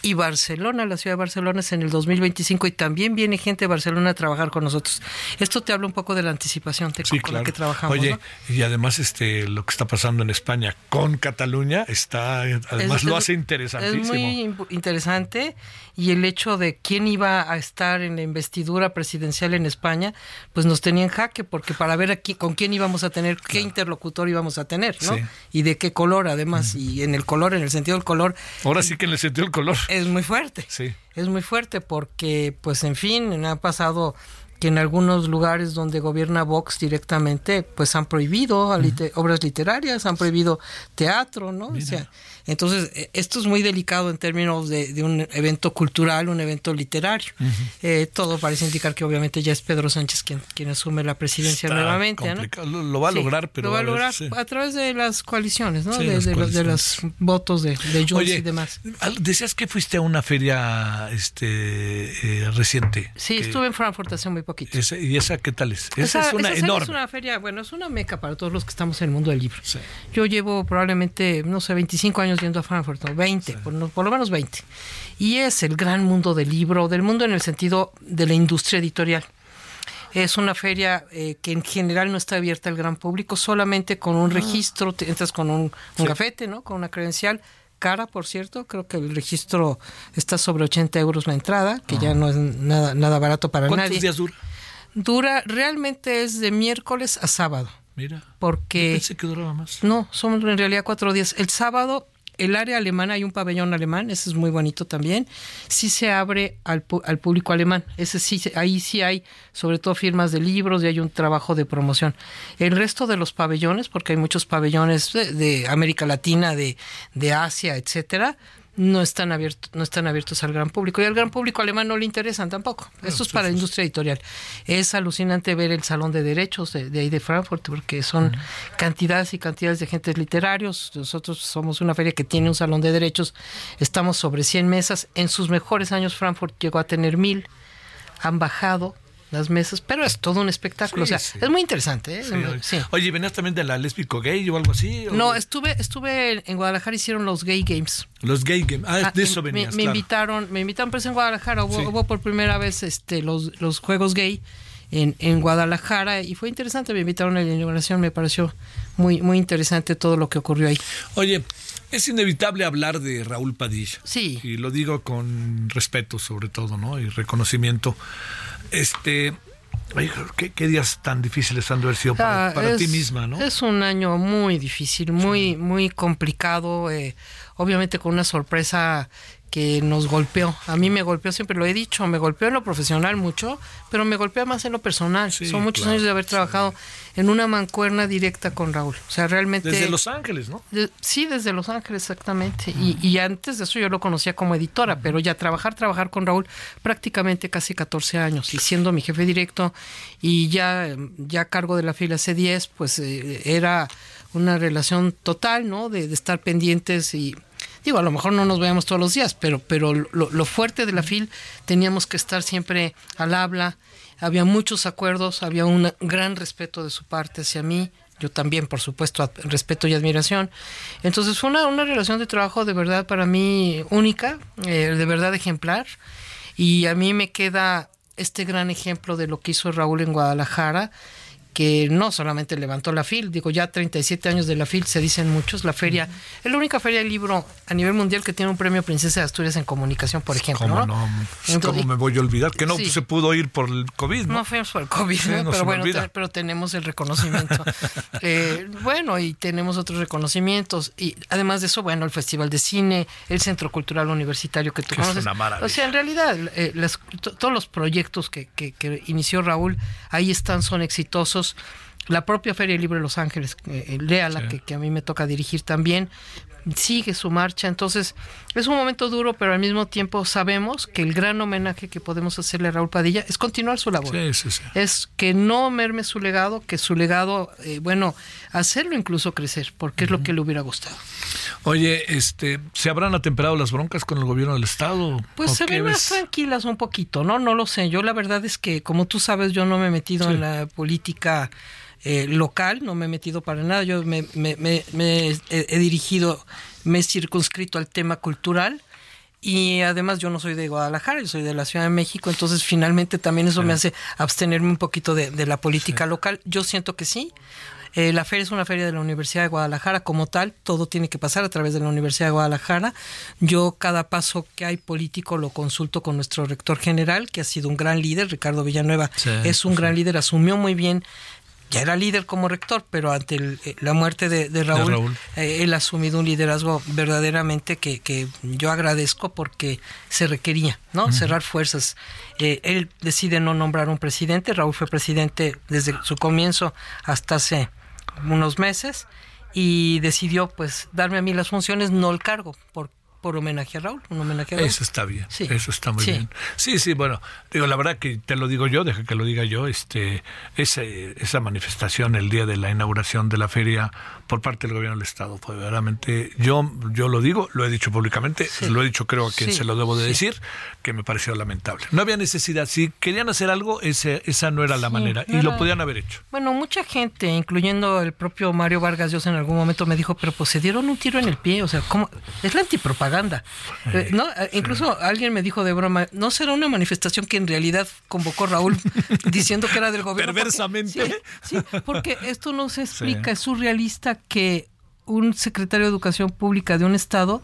S9: Y Barcelona, la ciudad de Barcelona es en el 2025 y también viene gente de Barcelona a trabajar con nosotros. Esto te habla un poco de la anticipación te-
S1: Sí,
S9: con
S1: claro.
S9: la que trabajamos.
S1: Oye,
S9: ¿no?
S1: y además este lo que está pasando en España con Cataluña está además
S9: Es-
S1: lo hace interesantísimo.
S9: Es muy interesante y el hecho de quién iba a estar en la investidura presidencial en España, pues nos tenía en jaque porque para ver aquí con quién íbamos a tener, qué interlocutor íbamos a tener, ¿no?
S1: Sí.
S9: Y de qué color además y en el color, en el sentido del color,
S1: Ahora sí que sentió el color.
S9: Es muy fuerte.
S1: Sí.
S9: Es muy fuerte porque, pues, en fin, ha pasado que en algunos lugares donde gobierna Vox directamente, pues han prohibido obras literarias, han prohibido teatro, ¿no? O sea, entonces, eh, esto es muy delicado en términos de, de un evento cultural, un evento literario. Eh, todo parece indicar que obviamente ya es Pedro Sánchez quien, quien asume la presidencia
S1: Está
S9: nuevamente. ¿no?
S1: Lo, lo va a
S9: Sí,
S1: lograr, pero
S9: lo va a
S1: ver,
S9: lograr
S1: sí.
S9: a través de las coaliciones, ¿no?
S1: Sí,
S9: de,
S1: las
S9: de los- de
S1: coaliciones.
S9: los votos de, de
S1: Oye,
S9: y demás.
S1: decías que fuiste a una feria este eh, reciente.
S9: Sí,
S1: que-
S9: estuve en Frankfurt hace muy poquito.
S1: esa- ¿Y esa qué tal es? Esa,
S9: Esa-
S1: es una
S9: esa
S1: enorme.
S9: Es una feria, bueno, es una meca para todos los que estamos en el mundo del libro.
S1: Sí.
S9: Yo llevo probablemente, no sé, 25 años yendo a Frankfurt, ¿no? 20, por, no- por lo menos 20. Y es el gran mundo del libro, del mundo en el sentido de la industria editorial. Es una feria eh, que en general no está abierta al gran público, solamente con un registro, te entras con un, un
S1: Ah. Sí.
S9: gafete, ¿no? Con una credencial cara, por cierto, creo que el registro está sobre 80 euros la entrada, que ya no es nada, nada barato para
S1: Ah. ¿Cuántos
S9: nadie.
S1: días dura?
S9: Dura, realmente es de miércoles a sábado.
S1: Mira.
S9: Porque.
S1: Pensé que duraba más.
S9: No, son en realidad cuatro días. El sábado, el área alemana, hay un pabellón alemán, ese es muy bonito también. Sí se abre al, al público alemán. Ese sí, ahí sí hay, sobre todo firmas de libros y hay un trabajo de promoción. El resto de los pabellones, porque hay muchos pabellones de, de América Latina, de, de Asia, etcétera. No están, abiertos, no están abiertos al gran público. Y al gran público alemán no le interesan tampoco. Esto es para la industria editorial. Es alucinante ver el Salón de Derechos de, de ahí de Frankfurt, porque son cantidades y cantidades de agentes literarios. Nosotros somos una feria que tiene un Salón de Derechos. Estamos sobre 100 mesas. En sus mejores años Frankfurt llegó a tener mil. Han bajado las mesas, pero es todo un espectáculo.
S1: Sí,
S9: o sea,
S1: sí.
S9: es muy interesante. ¿eh?
S1: Sí, oye. ¿venías también de la lésbico gay o algo así? ¿O
S9: No, estuve, estuve en Guadalajara, hicieron los Gay Games.
S1: Los gay games. Ah,
S9: Ah,
S1: de eso
S9: me-
S1: venías,
S9: me,
S1: claro.
S9: invitaron, me invitaron pues en Guadalajara, hubo, hubo por primera vez este los, los juegos gay en, en Guadalajara y fue interesante, me invitaron a la inauguración, me pareció muy, muy interesante todo lo que ocurrió ahí.
S1: Oye, es inevitable hablar de Raúl Padilla.
S9: Sí.
S1: Y lo digo con respeto sobre todo, ¿no? Y reconocimiento. Este, ay, ¿qué, qué días tan difíciles han de haber sido para,
S9: Ah,
S1: para
S9: es-
S1: ti misma, ¿no?
S9: Es un año muy difícil, muy, muy complicado, eh, obviamente con una sorpresa que nos golpeó. A mí me golpeó, siempre lo he dicho, me golpeó en lo profesional mucho, pero me golpea más en lo personal.
S1: Sí,
S9: Son muchos
S1: claro,
S9: años de haber trabajado en una mancuerna directa con Raúl. O sea, realmente...
S1: Desde Los Ángeles, ¿no?
S9: De- sí, desde Los Ángeles, exactamente. Y, y antes de eso yo lo conocía como editora, pero ya trabajar, trabajar con Raúl prácticamente casi 14 años y siendo mi jefe directo y ya, ya a cargo de la fila C10, pues eh, era una relación total, ¿no? De, de estar pendientes y... Digo, a lo mejor no nos veíamos todos los días, pero, pero lo, lo fuerte de la FIL teníamos que estar siempre al habla, había muchos acuerdos, había un gran respeto de su parte hacia mí, yo también, por supuesto, respeto y admiración. Entonces fue una, una relación de trabajo de verdad para mí única, eh, de verdad ejemplar, y a mí me queda este gran ejemplo de lo que hizo Raúl en Guadalajara, que no solamente levantó la FIL, digo, ya 37 años de la FIL, se dicen muchos, la feria, es la única feria de libro a nivel mundial que tiene un premio Princesa de Asturias en comunicación, por ejemplo.
S1: ¿Cómo
S9: ¿no?
S1: no? Pues, ¿Cómo me voy a olvidar? Que no
S9: Sí.
S1: se pudo ir por el COVID, ¿no?
S9: No fue por el COVID, pero bueno, te- pero tenemos el reconocimiento. Eh, bueno, y tenemos otros reconocimientos. Y además de eso, bueno, el Festival de Cine, el Centro Cultural Universitario que tú
S1: Que es
S9: conoces.
S1: una maravilla.
S9: O sea, en realidad, eh, las- todos los proyectos que, que- que inició Raúl, ahí están, son exitosos. La propia Feria del Libro de Los Ángeles, eh, que, que a mí me toca dirigir también, sigue su marcha. Entonces, es un momento duro, pero al mismo tiempo sabemos que el gran homenaje que podemos hacerle a Raúl Padilla es continuar su labor
S1: Sí, sí, sí.
S9: es que no merme su legado, que su legado, eh, bueno, hacerlo incluso crecer, porque es lo que le hubiera gustado.
S1: Oye, este, ¿se habrán atemperado las broncas con el gobierno del Estado?
S9: Pues
S1: ¿O
S9: se ven más tranquilas un poquito, ¿no? No lo sé. Yo la verdad es que, como tú sabes, yo no me he metido en la política eh, local, no me he metido para nada. Yo me, me- me- me he, he dirigido, me he circunscrito al tema cultural. Y además yo no soy de Guadalajara, yo soy de la Ciudad de México, entonces finalmente también eso me hace abstenerme un poquito de, de la política local. Yo siento que sí. Eh, la feria es una feria de la Universidad de Guadalajara como tal, todo tiene que pasar a través de la Universidad de Guadalajara. Yo cada paso que hay político lo consulto con nuestro rector general, que ha sido un gran líder, Ricardo Villanueva
S1: Sí,
S9: es un gran líder, asumió muy bien, ya era líder como rector, pero ante el- eh, la muerte de, de Raúl,
S1: Raúl.
S9: eh, él ha asumido un liderazgo verdaderamente que, que yo agradezco porque se requería, ¿no? Cerrar fuerzas. Eh, él decide no nombrar un presidente, Raúl fue presidente desde su comienzo hasta hace unos meses y decidió pues darme a mí las funciones, no el cargo, por, por homenaje a Raúl, un homenaje a Raúl.
S1: Eso está bien,
S9: Sí.
S1: eso está muy
S9: Sí.
S1: bien. Sí, sí, bueno, digo, la verdad que te lo digo yo, deja que lo diga yo, este, ese, esa manifestación el día de la inauguración de la feria por parte del gobierno del Estado fue verdaderamente, yo, yo lo digo, lo he dicho públicamente,
S9: Sí.
S1: lo he dicho creo a quien se lo debo de decir, que me pareció lamentable. No había necesidad, si querían hacer algo, ese, esa no era la manera,
S9: no
S1: y lo podían haber hecho.
S9: Bueno, mucha gente, incluyendo el propio Mario Vargas Llosa en algún momento me dijo, pero pues se dieron un tiro en el pie, o sea, ¿cómo? Es la antipropaganda. Eh, ¿no? Eh, Incluso alguien me dijo de broma, ¿no será una manifestación que en realidad convocó Raúl diciendo que era del gobierno? Porque-
S1: Perversamente.
S9: sí, sí, porque esto no se explica, es surrealista que un secretario de Educación Pública de un estado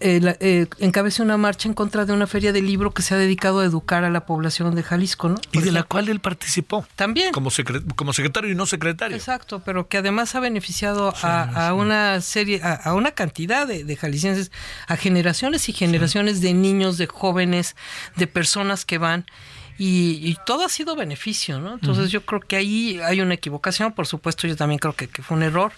S9: eh, eh, encabece una marcha en contra de una feria de libro que se ha dedicado a educar a la población de Jalisco, ¿no?
S1: Y de la cual él participó.
S9: También.
S1: Como, secre- como secretario y no secretario.
S9: Exacto, pero que además ha beneficiado a, a una serie, a, a una cantidad de, de jaliscienses, a generaciones y generaciones de niños, de jóvenes, de personas que van. Y, y todo ha sido beneficio, ¿no? Entonces yo creo que ahí hay una equivocación, por supuesto yo también creo que, que fue un error.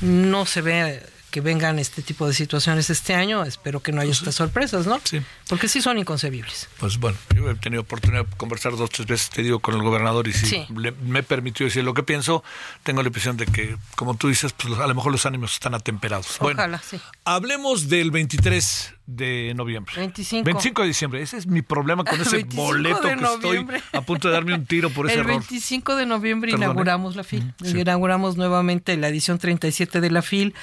S9: No se ve que vengan este tipo de situaciones este año, espero que no haya estas sorpresas, ¿no?
S1: Sí.
S9: Porque sí son inconcebibles.
S1: Pues bueno, yo he tenido oportunidad de conversar dos, tres veces, te digo, con el gobernador y si
S9: Sí.
S1: le- me permitió decir lo que pienso, tengo la impresión de que, como tú dices, pues a lo mejor los ánimos están atemperados. Bueno,
S9: sí.
S1: hablemos del 23 de noviembre.
S9: 25.
S1: 25 de diciembre. Ese es mi problema con ese
S9: 25
S1: boleto que
S9: noviembre.
S1: estoy a punto de darme un tiro por ese
S9: el
S1: error.
S9: 25 de noviembre inauguramos la FIL.
S1: sí.
S9: Inauguramos nuevamente la edición 37 de la FIL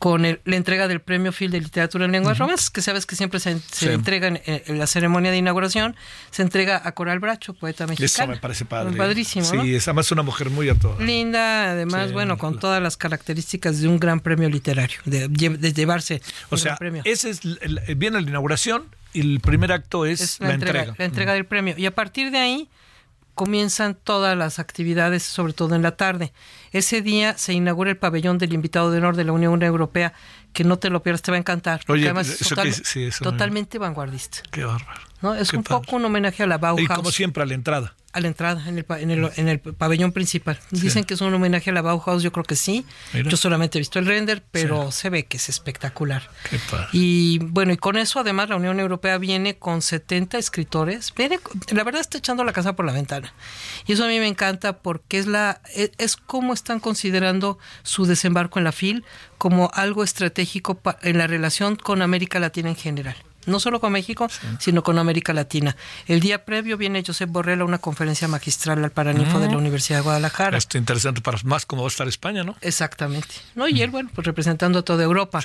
S9: con el- la entrega del premio FIL de literatura en lenguas romances, que sabes que siempre se, se
S1: Sí.
S9: entrega en, en la ceremonia de inauguración, se entrega a Coral Bracho, poeta
S1: Eso
S9: mexicana.
S1: me parece padre.
S9: Padrísimo,
S1: Sí,
S9: ¿no?
S1: es además una mujer muy a toda.
S9: Linda, además,
S1: Sí,
S9: bueno, con
S1: la-
S9: todas las características de un gran premio literario, de, de llevarse
S1: O
S9: un
S1: sea,
S9: gran premio.
S1: ese es el- viene la inauguración y el primer acto es,
S9: es
S1: la, entrega.
S9: La entrega del premio. Y a partir de ahí comienzan todas las actividades, sobre todo en la tarde. Ese día se inaugura el pabellón del invitado de honor de la Unión Europea, que no te lo pierdas, te va a encantar.
S1: Oye, eso que- sí, eso
S9: totalmente vanguardista.
S1: Qué bárbaro.
S9: ¿No? Es un
S1: padre.
S9: poco un homenaje a la
S1: Y
S9: Bauhaus.
S1: como siempre a la entrada.
S9: A la entrada, en el, en el, en el pabellón principal. Dicen que es un homenaje a la Bauhaus, yo creo que sí.
S1: Mira.
S9: Yo solamente he visto el render, pero se ve que es espectacular.
S1: Qué padre.
S9: Y bueno, y con eso además la Unión Europea viene con 70 escritores. Viene, la verdad está echando la casa por la ventana. Y eso a mí me encanta porque es la es, es como están considerando su desembarco en la FIL como algo estratégico pa- en la relación con América Latina en general. No solo con México, sino con América Latina. El día previo viene Josep Borrell a una conferencia magistral al Paraninfo de la Universidad de Guadalajara.
S1: Esto interesante para más como va a estar España, ¿no?
S9: Exactamente. ¿no? Y él, bueno, pues representando a toda Europa.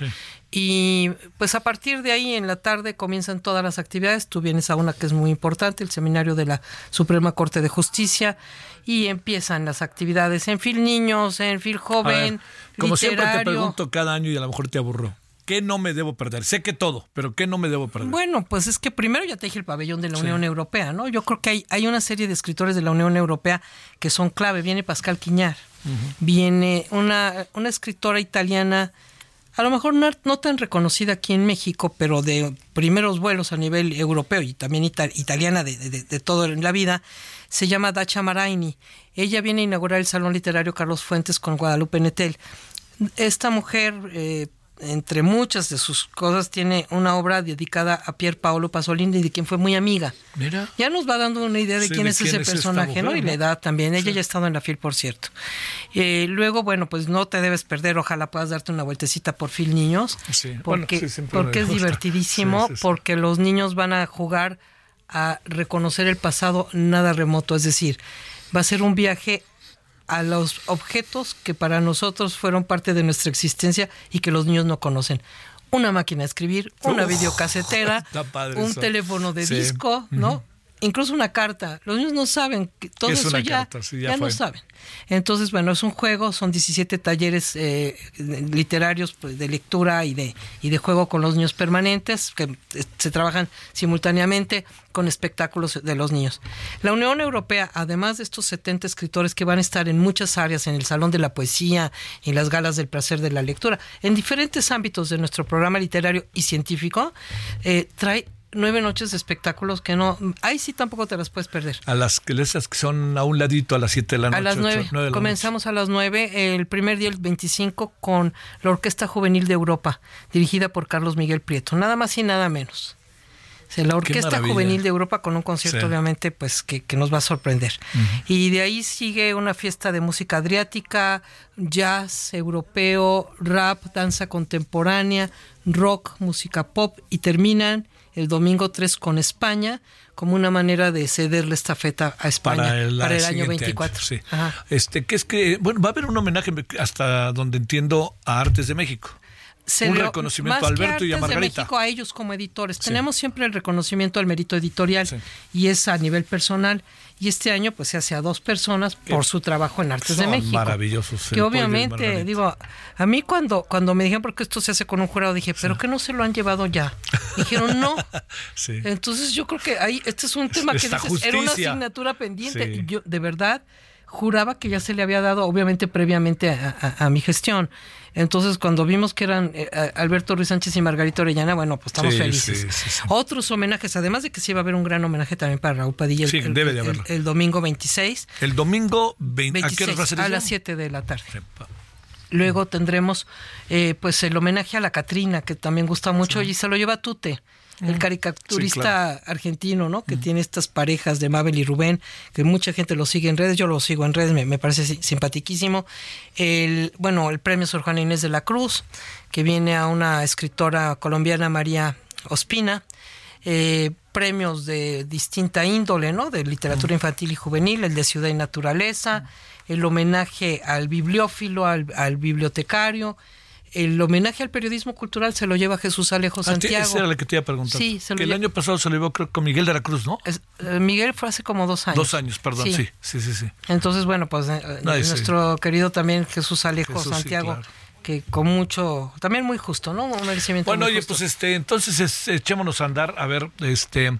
S9: Y pues a partir de ahí en la tarde comienzan todas las actividades. Tú vienes a una que es muy importante, el seminario de la Suprema Corte de Justicia, y empiezan las actividades en Fil Niños, en Fil Joven.
S1: como siempre te pregunto cada año y a lo mejor te aburro. ¿Qué no me debo perder? Sé que todo, pero ¿qué no me debo perder?
S9: Bueno, pues es que primero ya te dije el pabellón de la Unión Europea, ¿no? Yo creo que hay, hay una serie de escritores de la Unión Europea que son clave. Viene Pascal Quiñar, viene una, una escritora italiana, a lo mejor no, no, tan reconocida aquí en México, pero de primeros vuelos a nivel europeo y también italiana de, de, de, todo en la vida, se llama Dacia Maraini. Ella viene a inaugurar el Salón Literario Carlos Fuentes con Guadalupe Netel. Esta mujer... Eh, entre muchas de sus cosas, tiene una obra dedicada a Pier Paolo Pasolini, de quien fue muy amiga.
S1: Mira.
S9: Ya nos va dando una idea de quién es ese personaje, ¿no? Y la edad también. Ella ya ha estado en la FIL, por cierto. Eh, luego, bueno, pues no te debes perder, ojalá puedas darte una vueltecita por FIL Niños, porque, porque es divertidísimo, porque los niños van a jugar a reconocer el pasado nada remoto, es decir, va a ser un viaje a los objetos que para nosotros fueron parte de nuestra existencia y que los niños no conocen. Una máquina de escribir, una videocasetera, un teléfono de disco, ¿no? Incluso una carta. Los niños no saben, que todo eso ya, ya, no saben. Entonces, bueno, es un juego, son 17 talleres eh, literarios pues, de lectura y de, y de juego con los niños permanentes, que eh, se trabajan simultáneamente con espectáculos de los niños. La Unión Europea, además de estos 70 escritores que van a estar en muchas áreas, en el Salón de la Poesía, en las galas del placer de la lectura, en diferentes ámbitos de nuestro programa literario y científico, eh, trae nueve noches de espectáculos que no, ahí sí tampoco te las puedes perder.
S1: A las que esas que son a un ladito a las siete de la noche.
S9: A las nueve. Comenzamos a las nueve, el primer día el 25 con la Orquesta Juvenil de Europa, dirigida por Carlos Miguel Prieto, nada más y nada menos. la Orquesta Juvenil de Europa con un concierto obviamente pues que, nos va a sorprender. Y de ahí sigue una fiesta de música adriática, jazz europeo, rap, danza contemporánea, rock, música pop y terminan el domingo 3 con España como una manera de cederle esta feta a España para el, año 24.
S1: sí. Este, que es que, bueno, va a haber un homenaje hasta donde entiendo a Artes de México. un reconocimiento a Alberto y a Margarita.
S9: De México a ellos como editores. Tenemos siempre el reconocimiento al mérito editorial y es a nivel personal y este año pues se hace a dos personas por su trabajo en Artes de México.
S1: Maravillosos.
S9: Que obviamente, digo, a mí cuando, cuando me dijeron porque esto se hace con un jurado, dije, pero que no se lo han llevado ya. Dijeron, no. Entonces yo creo que ahí, este es un tema que dices, era una asignatura pendiente. Y yo, de verdad, juraba que ya se le había dado, obviamente, previamente a, mi gestión. Entonces, cuando vimos que eran eh, Alberto Ruiz Sánchez y Margarita Orellana, bueno, pues estamos felices. Otros homenajes, además de que sí va a haber un gran homenaje también para Raúl Padilla
S1: el, debe de
S9: el, el, domingo 26.
S1: El domingo 26,
S9: ¿a, las 7 de la tarde. Luego tendremos eh, pues el homenaje a la Catrina, que también gusta mucho, y se lo lleva Tute el caricaturista argentino, ¿no? Que tiene estas parejas de Mabel y Rubén, que mucha gente lo sigue en redes, yo lo sigo en redes, me, parece simpaticísimo. El, bueno, el premio Sor Juana Inés de la Cruz, que viene a una escritora colombiana, María Ospina. Eh, premios de distinta índole, ¿no? De literatura infantil y juvenil, el de Ciudad y Naturaleza, el homenaje al bibliófilo, al, al bibliotecario, el homenaje al periodismo cultural se lo lleva Jesús Alejo ah, Santiago.
S1: esa era la que te iba a preguntar. Sí, se lo el año pasado se lo llevó creo con Miguel de la Cruz, ¿no?
S9: Eh, Miguel fue hace como dos años.
S1: Dos años, perdón, sí, sí, sí, sí.
S9: Entonces, bueno, pues eh, nuestro querido también Jesús Alejo Santiago. que con mucho, también muy justo, ¿no? Un merecimiento.
S1: Bueno,
S9: oye,
S1: pues este, entonces echémonos a andar, a ver, este,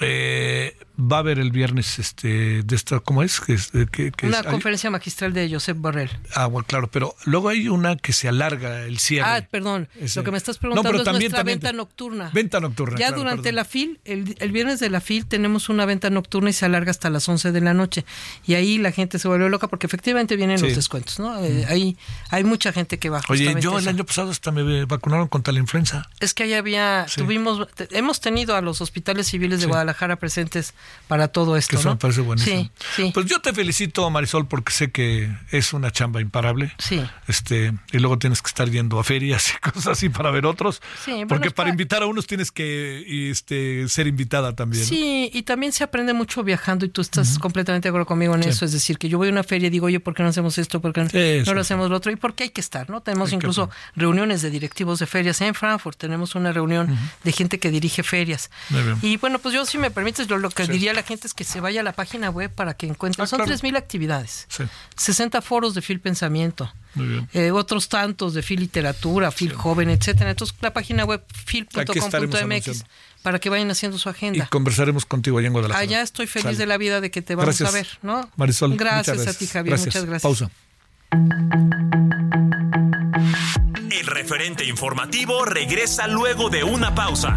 S1: eh, va a haber el viernes este de esta cómo es que,
S9: una conferencia magistral de Josep Borrell.
S1: Ah bueno claro pero luego hay una que se alarga el cierre.
S9: Ah perdón lo que me estás preguntando es nuestra venta nocturna.
S1: Venta nocturna
S9: ya durante la fil el, el, viernes de la fil tenemos una venta nocturna y se alarga hasta las 11 de la noche. Y ahí la gente se vuelve loca porque efectivamente vienen los descuentos no eh, ahí hay mucha gente que va
S1: oye yo el año pasado hasta me vacunaron contra la influenza.
S9: Es que ahí había tuvimos hemos tenido a los hospitales civiles de Guadalajara presentes para todo esto.
S1: Eso
S9: ¿no?
S1: me parece buenísimo.
S9: Sí, sí.
S1: Pues yo te felicito, Marisol, porque sé que es una chamba imparable.
S9: Sí.
S1: Este, y luego tienes que estar yendo a ferias y cosas así para ver otros.
S9: Sí, bueno,
S1: porque para
S9: pa-
S1: invitar a unos tienes que este, ser invitada también. ¿no?
S9: Sí, y también se aprende mucho viajando y tú estás completamente de acuerdo conmigo en
S1: Sí.
S9: eso. Es decir, que yo voy a una feria y digo, oye, ¿por qué no hacemos esto? ¿Por qué no, lo hacemos lo otro? ¿Y por qué hay que estar? no Tenemos
S1: Hay
S9: incluso reuniones de directivos de ferias en Frankfurt. Tenemos una reunión de gente que dirige ferias.
S1: Muy bien.
S9: Y bueno, pues yo, si me permites, yo lo que. Diría a la gente es que se vaya a la página web para que encuentre.
S1: Ah,
S9: Son
S1: claro.
S9: 3.000 actividades.
S1: Sí.
S9: 60 foros de Phil Pensamiento.
S1: Muy bien.
S9: eh, otros tantos de Phil Literatura, Phil Joven, etcétera. Entonces, la página web phil.com.mx para que vayan haciendo su
S1: Y
S9: agenda.
S1: conversaremos contigo allá en Guadalajara.
S9: Allá estoy feliz
S1: Sale.
S9: de la vida de que te vamos
S1: Gracias.
S9: a ver, ¿no?
S1: Marisol,
S9: gracias, a ti, Javier, muchas gracias.
S1: Pausa.
S4: El referente informativo regresa luego de una pausa.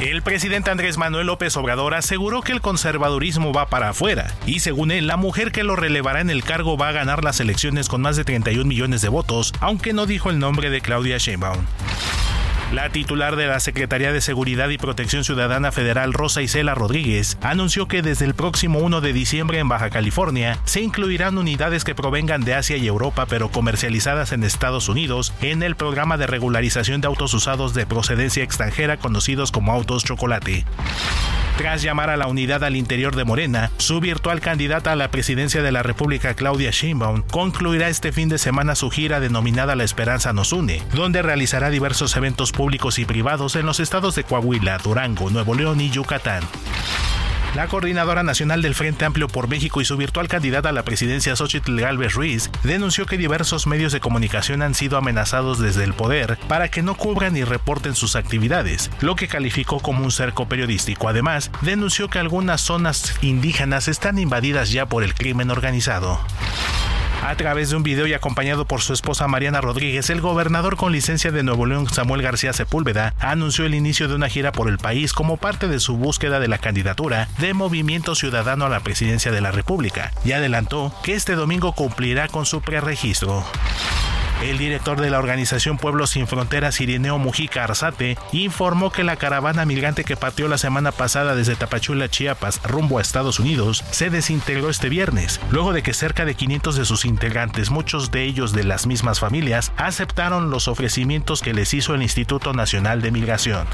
S10: El presidente Andrés Manuel López Obrador aseguró que el conservadurismo va para afuera y según él la mujer que lo relevará en el cargo va a ganar las elecciones con más de 31 millones de votos, aunque no dijo el nombre de Claudia Sheinbaum. La titular de la Secretaría de Seguridad y Protección Ciudadana Federal, Rosa Isela Rodríguez, anunció que desde el próximo 1 de diciembre en Baja California se incluirán unidades que provengan de Asia y Europa pero comercializadas en Estados Unidos en el programa de regularización de autos usados de procedencia extranjera conocidos como autos chocolate. Tras llamar a la unidad al interior de Morena, su virtual candidata a la presidencia de la República, Claudia Sheinbaum, concluirá este fin de semana su gira denominada La Esperanza nos une, donde realizará diversos eventos públicos y privados en los estados de Coahuila, Durango, Nuevo León y Yucatán. La coordinadora nacional del Frente Amplio por México y su virtual candidata a la presidencia Xochitl Galvez Ruiz denunció que diversos medios de comunicación han sido amenazados desde el poder para que no cubran y reporten sus actividades, lo que calificó como un cerco periodístico. Además, denunció que algunas zonas indígenas están invadidas ya por el crimen organizado. A través de un video y acompañado por su esposa Mariana Rodríguez, el gobernador con licencia de Nuevo León, Samuel García Sepúlveda, anunció el inicio de una gira por el país como parte de su búsqueda de la candidatura de Movimiento Ciudadano a la presidencia de la República y adelantó que este domingo cumplirá con su preregistro. El director de la organización Pueblos Sin Fronteras, Irineo Mujica Arzate, informó que la caravana migrante que partió la semana pasada desde Tapachula, Chiapas, rumbo a Estados Unidos, se desintegró este viernes, luego de que cerca de 500 de sus integrantes, muchos de ellos de las mismas familias, aceptaron los ofrecimientos que les hizo el Instituto Nacional de Migración.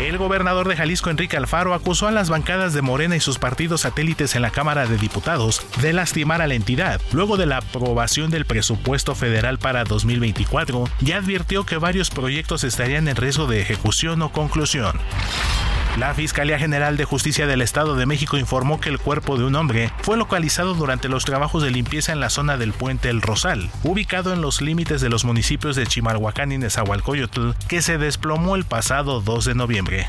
S10: El gobernador de Jalisco, Enrique Alfaro, acusó a las bancadas de Morena y sus partidos satélites en la Cámara de Diputados de lastimar a la entidad, luego de la aprobación del presupuesto federal para 2024, y advirtió que varios proyectos estarían en riesgo de ejecución o conclusión. La Fiscalía General de Justicia del Estado de México informó que el cuerpo de un hombre fue localizado durante los trabajos de limpieza en la zona del puente El Rosal, ubicado en los límites de los municipios de Chimalhuacán y Nezahualcóyotl, que se desplomó el pasado 2 de noviembre.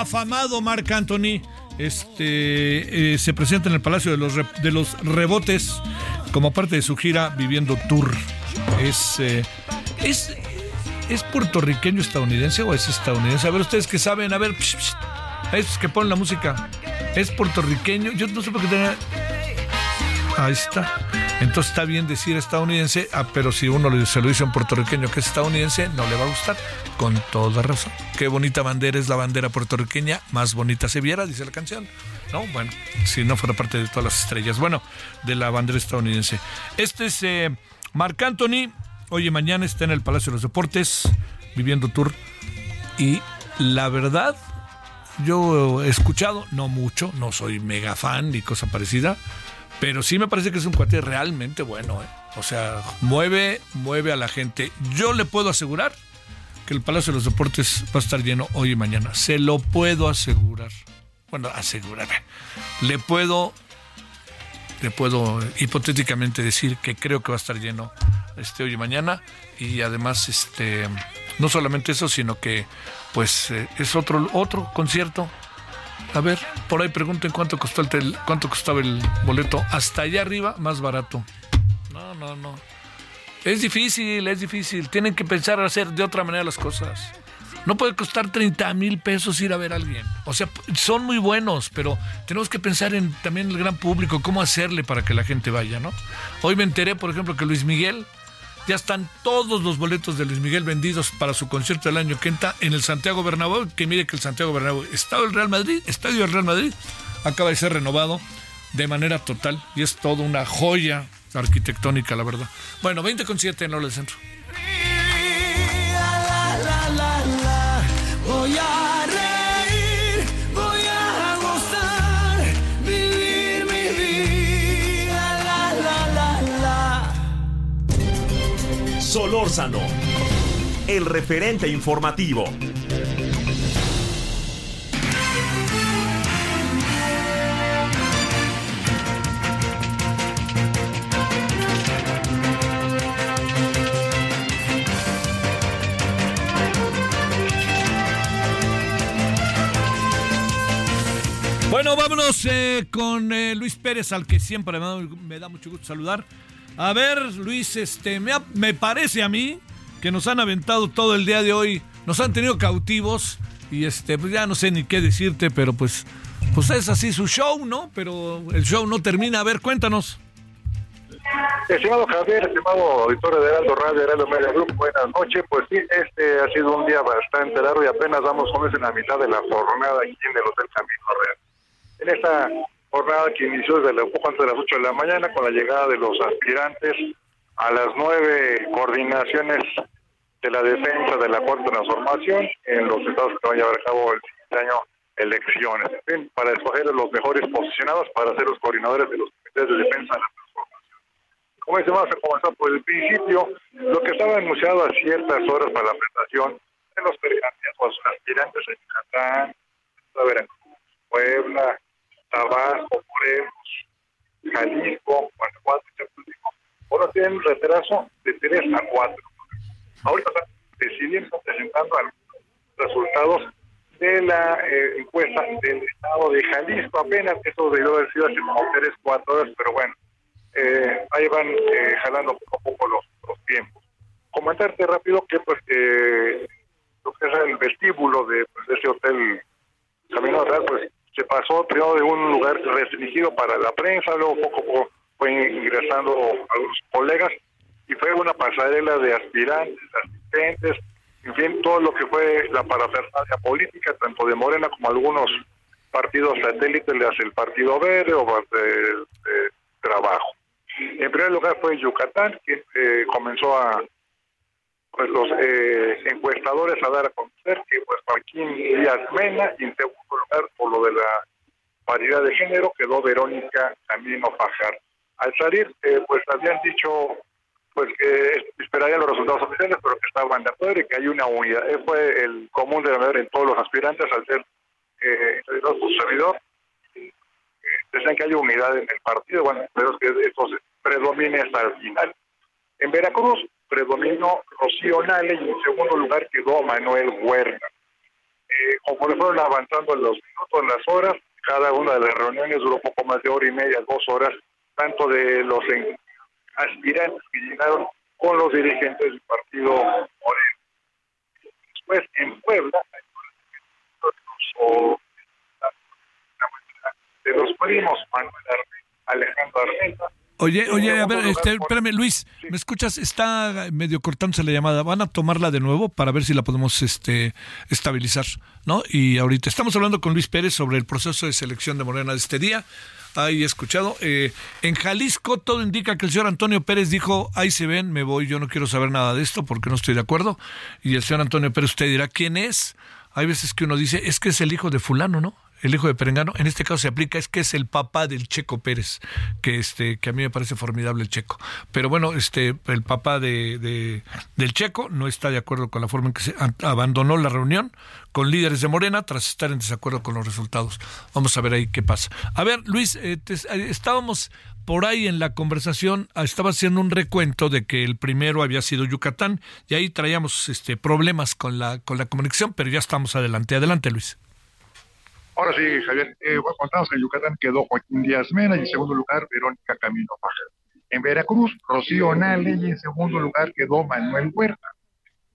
S1: afamado Marc Anthony. Este eh, se presenta en el Palacio de los, de los Rebotes como parte de su gira Viviendo Tour. Es, eh, es, ¿Es puertorriqueño estadounidense o es estadounidense? A ver, ustedes que saben, a ver, psh, psh, esos que ponen la música. ¿Es puertorriqueño? Yo no sé por qué tenía. Ahí está. Entonces está bien decir estadounidense, ah, pero si uno se lo dice a un puertorriqueño que es estadounidense, no le va a gustar. Con toda razón. Qué bonita bandera es la bandera puertorriqueña, más bonita se viera, dice la canción. No, bueno, si no fuera parte de todas las estrellas. Bueno, de la bandera estadounidense. Este es eh, Marc Anthony. Hoy y mañana está en el Palacio de los Deportes, viviendo tour. Y la verdad, yo he escuchado, no mucho, no soy mega fan ni cosa parecida, pero sí me parece que es un cuate realmente bueno, ¿eh? O sea, mueve, mueve a la gente. Yo le puedo asegurar que el Palacio de los Deportes va a estar lleno hoy y mañana. Se lo puedo asegurar. Bueno, asegurar. Le puedo, le puedo hipotéticamente decir que creo que va a estar lleno este hoy y mañana. Y además, este, no solamente eso, sino que pues eh, es otro, otro concierto a ver, por ahí pregunten cuánto costó el cuánto costaba el boleto. Hasta allá arriba, más barato. No, no, no. Es difícil, es difícil. Tienen que pensar hacer de otra manera las cosas. No puede costar 30 mil pesos ir a ver a alguien. O sea, son muy buenos, pero tenemos que pensar en también el gran público, cómo hacerle para que la gente vaya, ¿no? Hoy me enteré, por ejemplo, que Luis Miguel ya están todos los boletos de Luis Miguel vendidos para su concierto del año que entra en el Santiago Bernabéu, que mire que el Santiago Bernabéu, Estadio del Real Madrid, Estadio del Real Madrid, acaba de ser renovado de manera total y es toda una joya arquitectónica, la verdad. Bueno, 20 con 7 en hora del centro.
S4: Solórzano, el referente informativo.
S1: Bueno, vámonos eh, con eh, Luis Pérez, al que siempre me da, me da mucho gusto saludar. A ver, Luis, este, me, me parece a mí que nos han aventado todo el día de hoy, nos han tenido cautivos y este, pues ya no sé ni qué decirte, pero pues, pues es así su show, ¿no? Pero el show no termina. A ver, cuéntanos.
S11: Estimado Javier, estimado auditor de Heraldo Radio, Heraldo Media Group, buenas noches. Pues sí, este ha sido un día bastante largo y apenas vamos con en la mitad de la jornada aquí en el Hotel Camino Real. En esta jornada que inició desde un poco antes de las 8 de la mañana con la llegada de los aspirantes a las nueve coordinaciones de la defensa de la cuarta transformación en los estados que van a llevar a cabo el siguiente año elecciones, fin, para escoger a los mejores posicionados para ser los coordinadores de los comités de defensa de la transformación. Como dice, vamos a comenzar por el principio. Lo que estaba anunciado a ciertas horas para la presentación de los candidatos aspirantes en Yucatán, Veracruz, Puebla, Tabasco, Morelos, Jalisco, Guanajuato, Chapultepec. Ahora tienen retraso de 3 a 4. Ahorita están presentando algunos resultados de la eh, encuesta del estado de Jalisco. Apenas eso debió haber sido hace como 3, 4 horas, pero bueno, eh, ahí van eh, jalando poco a poco los, tiempos. comentarte rápido que pues lo que es el vestíbulo de, pues, ese hotel Camino Real, pues se pasó primero de un lugar restringido para la prensa, luego poco a fue ingresando algunos colegas y fue una pasarela de aspirantes, asistentes, en fin, todo lo que fue la parafernalia política, tanto de Morena como algunos partidos satélites, le hace el Partido Verde o de, de Trabajo. En primer lugar fue Yucatán, que eh, comenzó a pues los eh, encuestadores a dar a conocer que pues Joaquín Díaz Mena y en segundo lugar por lo de la paridad de género quedó Verónica Camino Fajar. Al salir eh, pues habían dicho pues que esperarían los resultados oficiales pero que estaban de acuerdo y que hay una unidad. Eh, fue el común de ver en todos los aspirantes al ser eh, por servidor. Decían que hay unidad en el partido, bueno, pero es que eso se predomine hasta el final. En Veracruz predominó Rocío Nale y en segundo lugar quedó Manuel Huerta. Eh, conforme fueron avanzando los minutos, las horas, cada una de las reuniones duró poco más de hora y media, dos horas, tanto de los en- aspirantes que llegaron con los dirigentes del partido Moreno. Después, en Puebla, de los primos Manuel Armenta, Alejandro Armenta,
S1: Oye, oye, a ver, este,
S11: por-
S1: espérame, Luis, ¿me escuchas? Está medio cortándose la llamada. Van a tomarla de nuevo para ver si la podemos este, estabilizar, ¿no? Y ahorita estamos hablando con Luis Pérez sobre el proceso de selección de Morena de este día. Ahí he escuchado. Eh, en Jalisco todo indica que el señor Antonio Pérez dijo, ahí se ven, me voy, yo no quiero saber nada de esto porque no estoy de acuerdo. Y el señor Antonio Pérez, usted dirá, ¿quién es? Hay veces que uno dice, es que es el hijo de fulano, ¿no? El hijo de Perengano, en este caso se aplica, es que es el papá del Checo Pérez, que este, que a mí me parece formidable el Checo. Pero bueno, este, el papá de, de- del Checo no está de acuerdo con la forma en que se abandonó la reunión con líderes de Morena tras estar en desacuerdo con los resultados. Vamos a ver ahí qué pasa. A ver, Luis, eh, eh, estábamos por ahí en la conversación, ah, estaba haciendo un recuento de que el primero había sido Yucatán y ahí traíamos este problemas con la con la comunicación, pero ya estamos adelante. Adelante, Luis.
S11: Ahora sí, Javier, eh, contamos en Yucatán quedó Joaquín Díaz Mena y en segundo lugar Verónica Camino. En Veracruz, Rocío Nale y en segundo lugar quedó Manuel Huerta.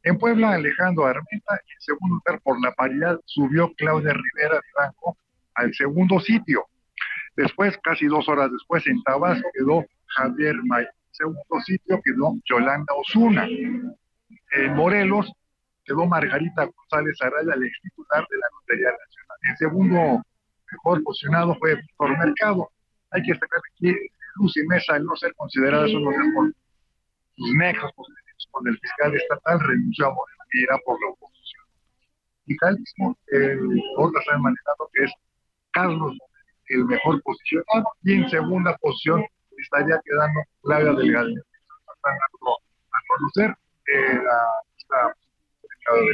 S11: En Puebla, Alejandro Armenta y en segundo lugar por la paridad subió Claudia Rivera Franco al segundo sitio. Después, casi dos horas después, en Tabasco quedó Javier May. En segundo sitio quedó Yolanda Osuna. En Morelos quedó Margarita González Araya, la titular de la Lotería Nacional. El segundo mejor posicionado fue Víctor Mercado. Hay que destacar que Luz y Mesa, al no ser consideradas uno de por sus nexos políticos con el fiscal estatal, renunció a Morena y era por la oposición. Y Jalisco, eh, otras están manejando que es Carlos el mejor posicionado y en segunda posición estaría quedando Claudia Delgado. Están a conocer eh, la, esta- la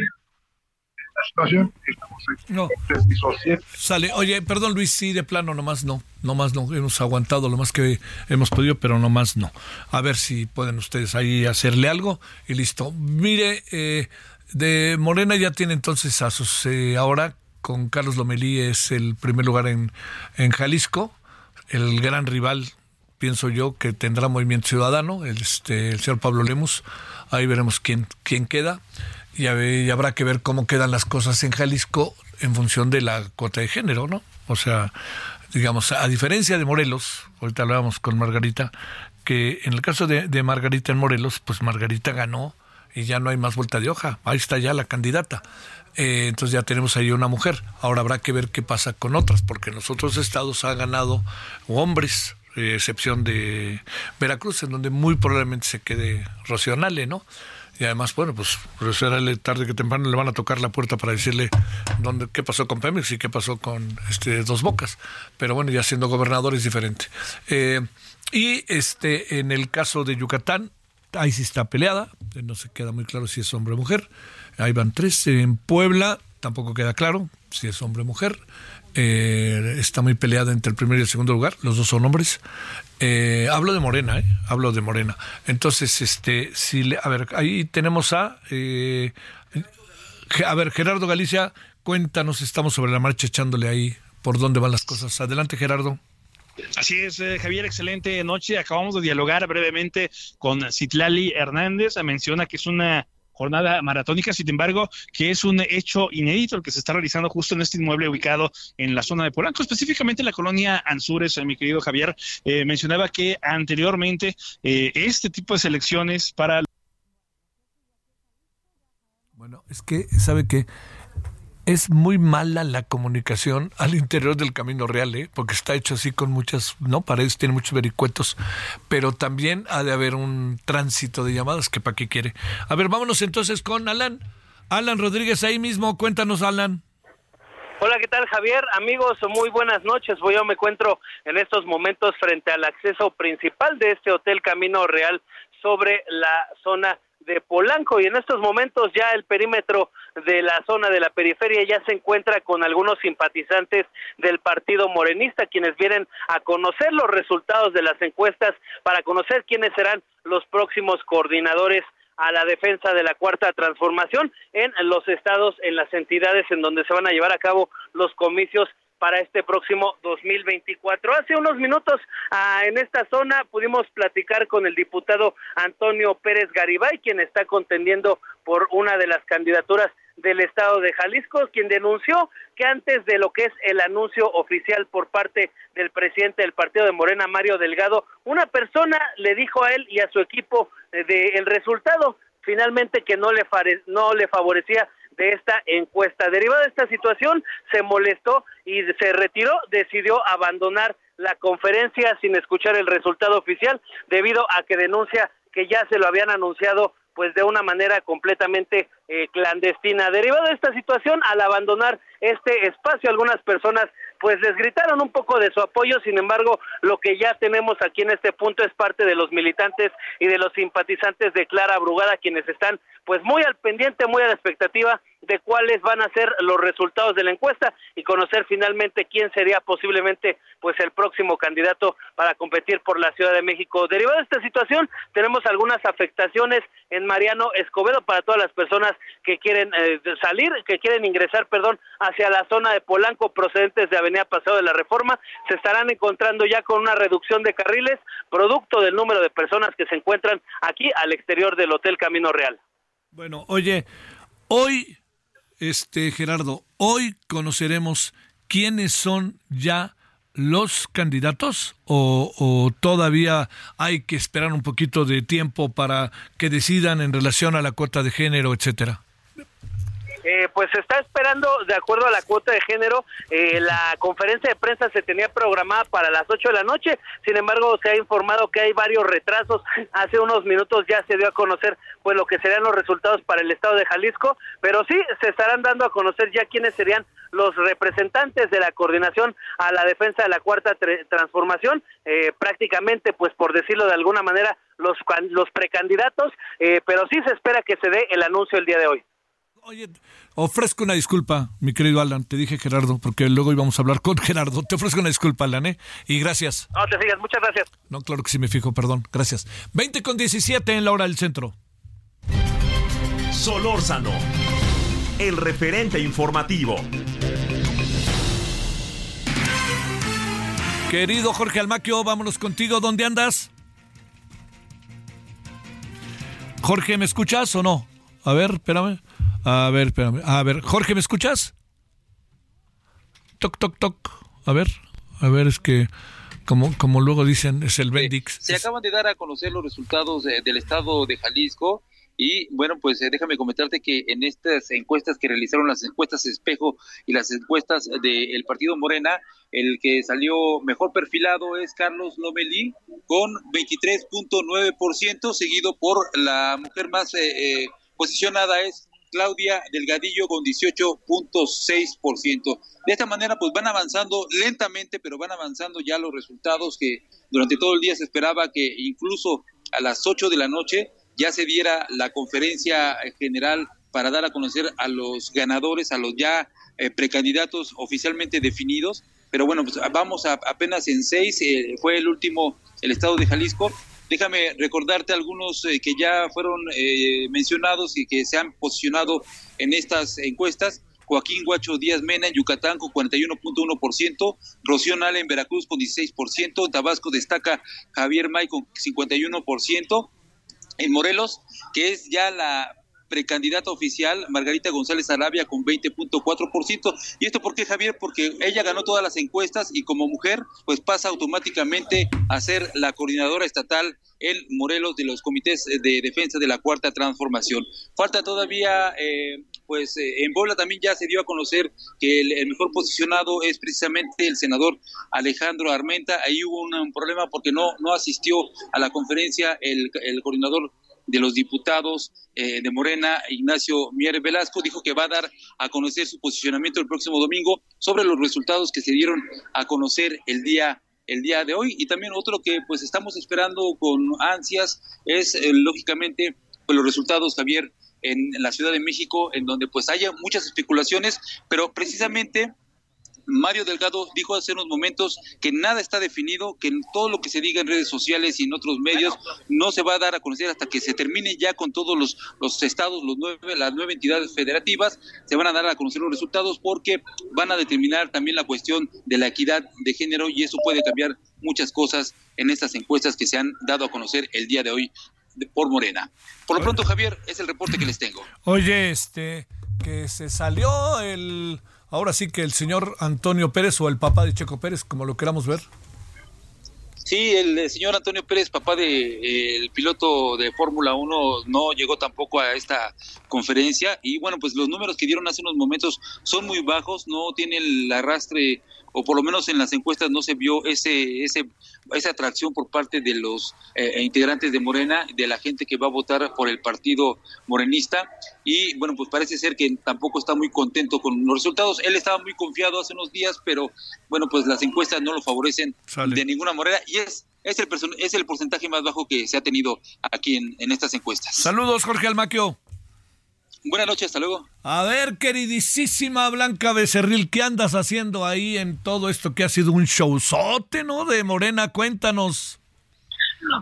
S11: situación. Estamos en
S1: No.
S11: el piso siete.
S1: Sale, oye, perdón Luis, sí, de plano, nomás no, nomás no, hemos aguantado lo más que hemos podido, pero nomás no. A ver si pueden ustedes ahí hacerle algo y listo. Mire, eh, de Morena ya tiene entonces a sus, eh, ahora con Carlos Lomelí es el primer lugar en, en Jalisco, el gran rival, pienso yo, que tendrá Movimiento Ciudadano, el, este, el señor Pablo Lemus, ahí veremos quién, quién queda y, y habrá que ver cómo quedan las cosas en Jalisco en función de la cuota de género, ¿no? O sea, digamos, a diferencia de Morelos, ahorita hablábamos con Margarita, que en el caso de, de Margarita en Morelos, pues Margarita ganó y ya no hay más vuelta de hoja, ahí está ya la candidata. Eh, entonces ya tenemos ahí una mujer. Ahora habrá que ver qué pasa con otras, porque en los otros estados ha ganado hombres, eh, excepción de Veracruz, en donde muy probablemente se quede Rocío Nale, ¿no? Y además, bueno, pues Nale tarde que temprano le van a tocar la puerta para decirle dónde, qué pasó con Pemex y qué pasó con este Dos Bocas. Pero bueno, ya siendo gobernador es diferente. Eh, y este, en el caso de Yucatán, ahí sí está peleada, no se queda muy claro si es hombre o mujer. Ahí van tres. En Puebla tampoco queda claro si es hombre o mujer. Eh, está muy peleada entre el primer y el segundo lugar. Los dos son hombres. Eh, hablo de Morena, ¿eh? Hablo de Morena. Entonces, este, si le- a ver, ahí tenemos a, eh, a ver, Gerardo Galicia, cuéntanos, estamos sobre la marcha echándole ahí por dónde van las cosas. Adelante, Gerardo.
S12: Así es, eh, Javier, excelente noche. Acabamos de dialogar brevemente con Citlali Hernández. Menciona que es una jornada maratónica, sin embargo, que es un hecho inédito el que se está realizando justo en este inmueble ubicado en la zona de Polanco, específicamente en la colonia Anzures, eh, mi querido Javier. Eh, mencionaba que anteriormente eh, este tipo de selecciones para...
S1: Bueno, es que, ¿sabe qué? Es muy mala la comunicación al interior del Camino Real, ¿eh? porque está hecho así con muchas, no paredes, tiene muchos vericuetos, pero también ha de haber un tránsito de llamadas que para qué quiere. A ver, vámonos entonces con Alan. Alan Rodríguez ahí mismo, cuéntanos Alan.
S13: Hola, ¿qué tal Javier? Amigos, muy buenas noches. Pues yo me encuentro en estos momentos frente al acceso principal de este Hotel Camino Real sobre la zona de Polanco y en estos momentos ya el perímetro de la zona de la periferia ya se encuentra con algunos simpatizantes del partido morenista quienes vienen a conocer los resultados de las encuestas para conocer quiénes serán los próximos coordinadores a la defensa de la cuarta transformación en los estados, en las entidades en donde se van a llevar a cabo los comicios para este próximo 2024. Hace unos minutos ah, en esta zona pudimos platicar con el diputado Antonio Pérez Garibay, quien está contendiendo por una de las candidaturas del estado de Jalisco, quien denunció que antes de lo que es el anuncio oficial por parte del presidente del partido de Morena, Mario Delgado, una persona le dijo a él y a su equipo eh, del resultado finalmente que no le, no le favorecía de esta encuesta. Derivada de esta situación, se molestó y se retiró, decidió abandonar la conferencia sin escuchar el resultado oficial debido a que denuncia que ya se lo habían anunciado pues de una manera completamente eh, clandestina. Derivado de esta situación, al abandonar este espacio, algunas personas pues les gritaron un poco de su apoyo, sin embargo, lo que ya tenemos aquí en este punto es parte de los militantes y de los simpatizantes de Clara Brugada, quienes están pues muy al pendiente, muy a la expectativa de cuáles van a ser los resultados de la encuesta y conocer finalmente quién sería posiblemente pues el próximo candidato para competir por la Ciudad de México. Derivado de esta situación, tenemos algunas afectaciones en Mariano Escobedo para todas las personas que quieren eh, salir, que quieren ingresar, perdón, hacia la zona de Polanco procedentes de Avenida Paseo de la Reforma, se estarán encontrando ya con una reducción de carriles producto del número de personas que se encuentran aquí al exterior del Hotel Camino Real.
S1: Bueno, oye, hoy, este Gerardo, hoy conoceremos quiénes son ya los candidatos o, o, todavía hay que esperar un poquito de tiempo para que decidan en relación a la cuota de género, etcétera?
S13: Eh, pues se está esperando, de acuerdo a la cuota de género, eh, la conferencia de prensa se tenía programada para las 8 de la noche, sin embargo se ha informado que hay varios retrasos, hace unos minutos ya se dio a conocer pues lo que serían los resultados para el estado de Jalisco, pero sí se estarán dando a conocer ya quiénes serían los representantes de la coordinación a la defensa de la cuarta transformación, eh, prácticamente pues por decirlo de alguna manera los, los precandidatos, pero sí se espera que se dé el anuncio el día de hoy.
S1: Oye, ofrezco una disculpa, mi querido Alan. Te dije Gerardo, porque luego íbamos a hablar con Gerardo. Te ofrezco una disculpa, Alan, ¿eh? Y gracias.
S13: No te sigas, muchas gracias.
S1: No, claro que sí me fijo, perdón. Gracias. 20 con 17 en la hora del centro.
S4: Solórzano, el referente informativo.
S1: Querido Jorge Almaquio, vámonos contigo. ¿Dónde andas? Jorge, ¿me escuchas o no? A ver, espérame. A ver, espérame. A ver, Jorge, ¿me escuchas? Toc, toc, toc. A ver, a ver, es que como, como luego dicen, es el Bendix.
S14: Se acaban de dar a conocer los resultados del estado de Jalisco y bueno, pues eh, déjame comentarte que en estas encuestas que realizaron las encuestas espejo y las encuestas del partido Morena, el que salió mejor perfilado es Carlos Lomelí con 23.9%, seguido por la mujer más eh, eh, posicionada es Claudia Delgadillo con 18.6%. De esta manera, pues van avanzando lentamente, pero van avanzando ya los resultados que durante todo el día se esperaba que incluso a las 8 de la noche ya se diera la conferencia general para dar a conocer a los ganadores, a los ya eh, precandidatos oficialmente definidos. Pero bueno, pues vamos a, apenas en seis, eh, fue el último, el estado de Jalisco, Déjame recordarte algunos eh, que ya fueron eh, mencionados y que se han posicionado en estas encuestas, Joaquín Guacho Díaz Mena en Yucatán con 41.1%, Rocío Nale en Veracruz con 16%, en Tabasco destaca Javier May con 51%, en Morelos, que es ya la precandidata oficial, Margarita González Arabia, con 20.4%. ¿Y esto por qué, Javier? Porque ella ganó todas las encuestas y como mujer, pues pasa automáticamente a ser la coordinadora estatal en Morelos de los comités de defensa de la Cuarta Transformación. Falta todavía, eh, pues eh, en Puebla también ya se dio a conocer que el, el mejor posicionado es precisamente el senador Alejandro Armenta. Ahí hubo un, un problema porque no, no asistió a la conferencia el, el coordinador de los diputados eh, de Morena, Ignacio Mier Velasco, dijo que va a dar a conocer su posicionamiento el próximo domingo sobre los resultados que se dieron a conocer el día el día de hoy. Y también otro que pues estamos esperando con ansias es eh, lógicamente pues los resultados Javier en, la Ciudad de México en donde pues haya muchas especulaciones pero precisamente Mario Delgado dijo hace unos momentos que nada está definido, que todo lo que se diga en redes sociales y en otros medios no se va a dar a conocer hasta que se termine ya con todos los, los estados, los nueve, las nueve entidades federativas, se van a dar a conocer los resultados porque van a determinar también la cuestión de la equidad de género y eso puede cambiar muchas cosas en estas encuestas que se han dado a conocer el día de hoy por Morena. Por lo pronto, Javier, es el reporte que les tengo.
S1: Oye, este, que se salió el, ahora sí que el señor Antonio Pérez o el papá de Checo Pérez, como lo queramos ver.
S14: Sí, el, señor Antonio Pérez, papá de eh, piloto de Fórmula 1, no llegó tampoco a esta conferencia y bueno, pues los números que dieron hace unos momentos son muy bajos, no tiene el arrastre o por lo menos en las encuestas no se vio ese ese esa atracción por parte de los eh, integrantes de Morena, de la gente que va a votar por el partido morenista y bueno, pues parece ser que tampoco está muy contento con los resultados. Él estaba muy confiado hace unos días, pero bueno, pues las encuestas no lo favorecen de ninguna manera y es es el person- es el porcentaje más bajo que se ha tenido aquí en, en estas encuestas.
S1: Saludos, Jorge Almaquio.
S14: Buenas noches, hasta luego.
S1: A ver, queridísima Blanca Becerril, ¿qué andas haciendo ahí en todo esto que ha sido un showzote, ¿no? De Morena, cuéntanos.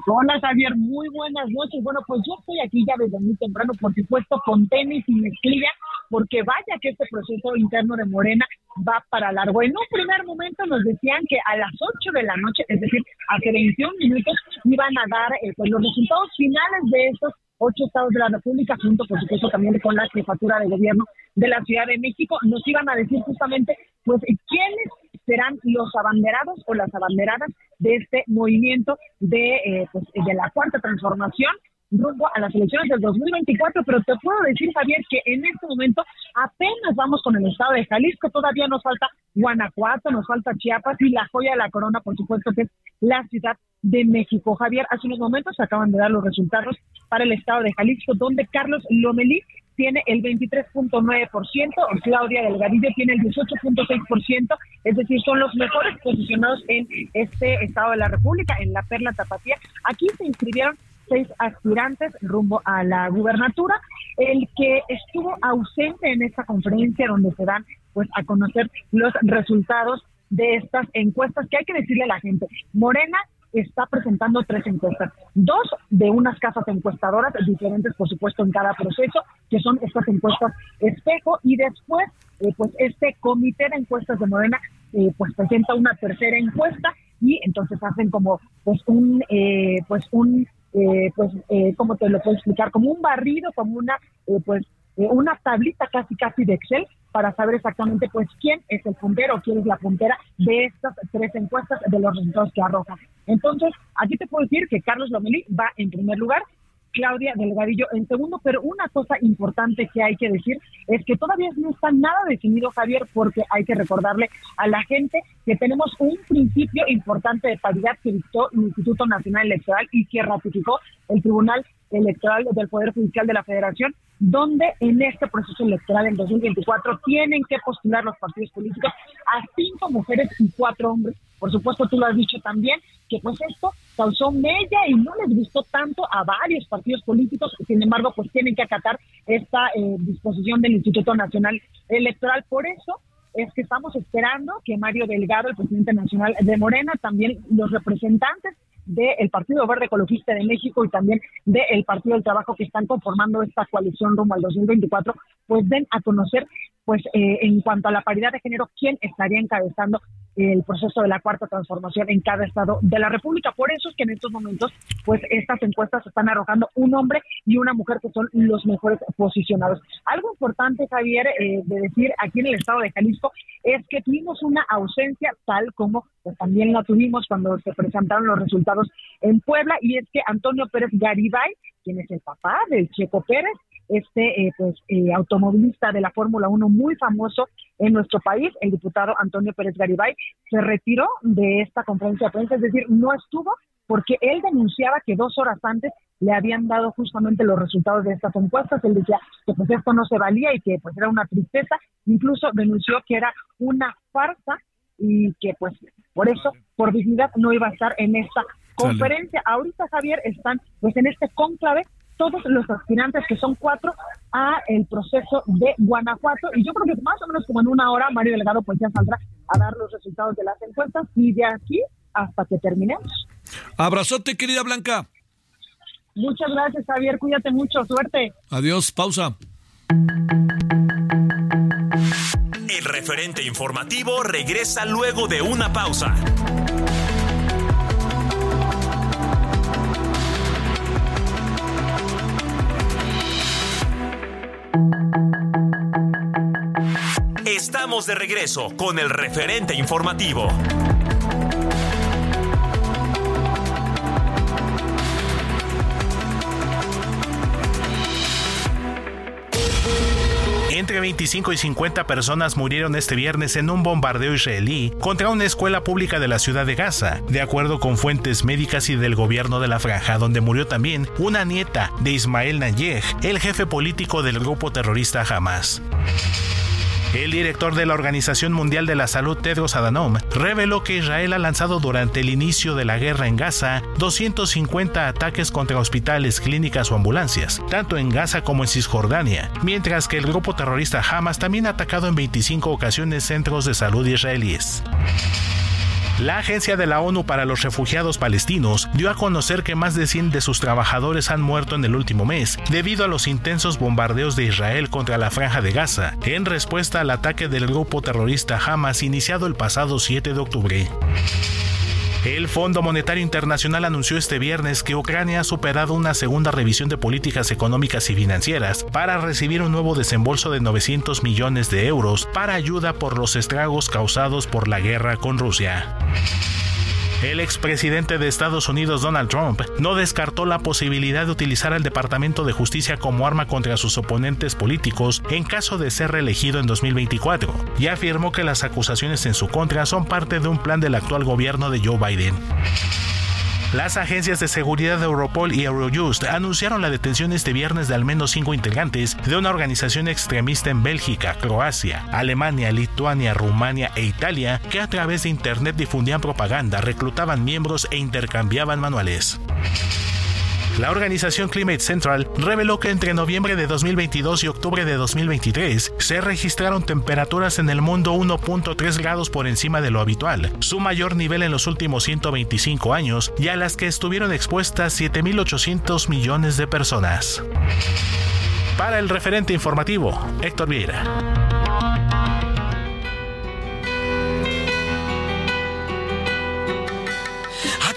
S15: Hola Javier, muy buenas noches. Bueno, pues yo estoy aquí ya desde muy temprano, por supuesto, con tenis y mezclilla, porque vaya que este proceso interno de Morena va para largo. En un primer momento nos decían que a las 8 de la noche, es decir, hace 21 minutos, iban a dar eh, pues, los resultados finales de estos ocho estados de la República, junto por supuesto también con la jefatura de gobierno de la Ciudad de México, nos iban a decir justamente pues quiénes serán los abanderados o las abanderadas de este movimiento de, eh, pues, de la cuarta transformación rumbo a las elecciones del 2024, pero te puedo decir, Javier, que en este momento apenas vamos con el estado de Jalisco, todavía nos falta Guanajuato, nos falta Chiapas y la joya de la corona, por supuesto, que es la Ciudad de México. Javier, hace unos momentos se acaban de dar los resultados para el estado de Jalisco, donde Carlos Lomelí tiene el 23.9%, Claudia Delgadillo tiene el 18.6%, es decir, son los mejores posicionados en este estado de la República, en la Perla Tapatía. Aquí se inscribieron seis aspirantes rumbo a la gubernatura. El que estuvo ausente en esta conferencia donde se dan pues a conocer los resultados de estas encuestas que hay que decirle a la gente. Morena está presentando tres encuestas, dos de unas casas encuestadoras diferentes, por supuesto, en cada proceso, que son estas encuestas espejo, y después, eh, pues este comité de encuestas de Morena, eh, pues presenta una tercera encuesta y entonces hacen como, pues un, eh, pues un, eh, pues, eh, ¿cómo te lo puedo explicar? Como un barrido, como una, eh, pues, eh, una tablita casi casi de Excel para saber exactamente pues quién es el puntero, quién es la puntera de estas tres encuestas de los resultados que arrojan. Entonces, aquí te puedo decir que Carlos Lomelí va en primer lugar, Claudia Delgadillo en segundo, pero una cosa importante que hay que decir es que todavía no está nada definido, Javier, porque hay que recordarle a la gente que tenemos un principio importante de paridad que dictó el Instituto Nacional Electoral y que ratificó el Tribunal Electoral del Poder Judicial de la Federación, donde en este proceso electoral en 2024 tienen que postular los partidos políticos a cinco mujeres y cuatro hombres. Por supuesto, tú lo has dicho también, que pues esto causó mella y no les gustó tanto a varios partidos políticos, sin embargo, pues tienen que acatar esta eh, disposición del Instituto Nacional Electoral. Por eso es que estamos esperando que Mario Delgado, el presidente nacional de Morena, también los representantes del Partido Verde Ecologista de México y también del Partido del Trabajo que están conformando esta coalición rumbo al 2024, pues den a conocer, pues eh, en cuanto a la paridad de género, quién estaría encabezando el proceso de la cuarta transformación en cada estado de la República. Por eso es que en estos momentos, pues estas encuestas están arrojando un hombre y una mujer que son los mejores posicionados. Algo importante, Javier, eh, de decir aquí en el estado de Jalisco es que tuvimos una ausencia tal como pues, también la tuvimos cuando se presentaron los resultados en Puebla y es que Antonio Pérez Garibay, quien es el papá del Checo Pérez, este eh, pues eh, automovilista de la Fórmula 1 muy famoso en nuestro país, el diputado Antonio Pérez Garibay, se retiró de esta conferencia de prensa, es decir, no estuvo porque él denunciaba que dos horas antes le habían dado justamente los resultados de estas encuestas. Él decía que pues esto no se valía y que pues era una tristeza. Incluso denunció que era una farsa y que pues por eso, por dignidad, no iba a estar en esta conferencia. Ahorita, Javier, están pues en este cónclave todos los aspirantes, que son cuatro, a el proceso de Guanajuato. Y yo creo que más o menos como en una hora, Mario Delgado pues ya saldrá a dar los resultados de las encuestas y de aquí hasta que terminemos.
S1: Abrazote, querida Blanca.
S15: Muchas gracias, Javier. Cuídate mucho. Suerte.
S1: Adiós. Pausa.
S4: El referente informativo regresa luego de una pausa. Estamos de regreso con el referente informativo.
S10: Entre 25 y 50 personas murieron este viernes en un bombardeo israelí contra una escuela pública de la ciudad de Gaza, de acuerdo con fuentes médicas y del gobierno de la franja, donde murió también una nieta de Ismael Nayeh, el jefe político del grupo terrorista Hamas. El director de la Organización Mundial de la Salud, Tedros Adhanom, reveló que Israel ha lanzado durante el inicio de la guerra en Gaza 250 ataques contra hospitales, clínicas o ambulancias, tanto en Gaza como en Cisjordania, mientras que el grupo terrorista Hamas también ha atacado en 25 ocasiones centros de salud israelíes. La Agencia de la ONU para los Refugiados Palestinos dio a conocer que más de 100 de sus trabajadores han muerto en el último mes debido a los intensos bombardeos de Israel contra la franja de Gaza, en respuesta al ataque del grupo terrorista Hamas iniciado el pasado 7 de octubre. El Fondo Monetario Internacional anunció este viernes que Ucrania ha superado una segunda revisión de políticas económicas y financieras para recibir un nuevo desembolso de 900 millones de euros para ayuda por los estragos causados por la guerra con Rusia. El expresidente de Estados Unidos Donald Trump no descartó la posibilidad de utilizar al Departamento de Justicia como arma contra sus oponentes políticos en caso de ser reelegido en 2024 y afirmó que las acusaciones en su contra son parte de un plan del actual gobierno de Joe Biden. Las agencias de seguridad de Europol y Eurojust anunciaron la detención este viernes de al menos cinco integrantes de una organización extremista en Bélgica, Croacia, Alemania, Lituania, Rumania e Italia que a través de Internet difundían propaganda, reclutaban miembros e intercambiaban manuales. La organización Climate Central reveló que entre noviembre de 2022 y octubre de 2023 se registraron temperaturas en el mundo 1.3 grados por encima de lo habitual, su mayor nivel en los últimos 125 años y a las que estuvieron expuestas 7.800 millones de personas. Para el referente informativo, Héctor Vieira.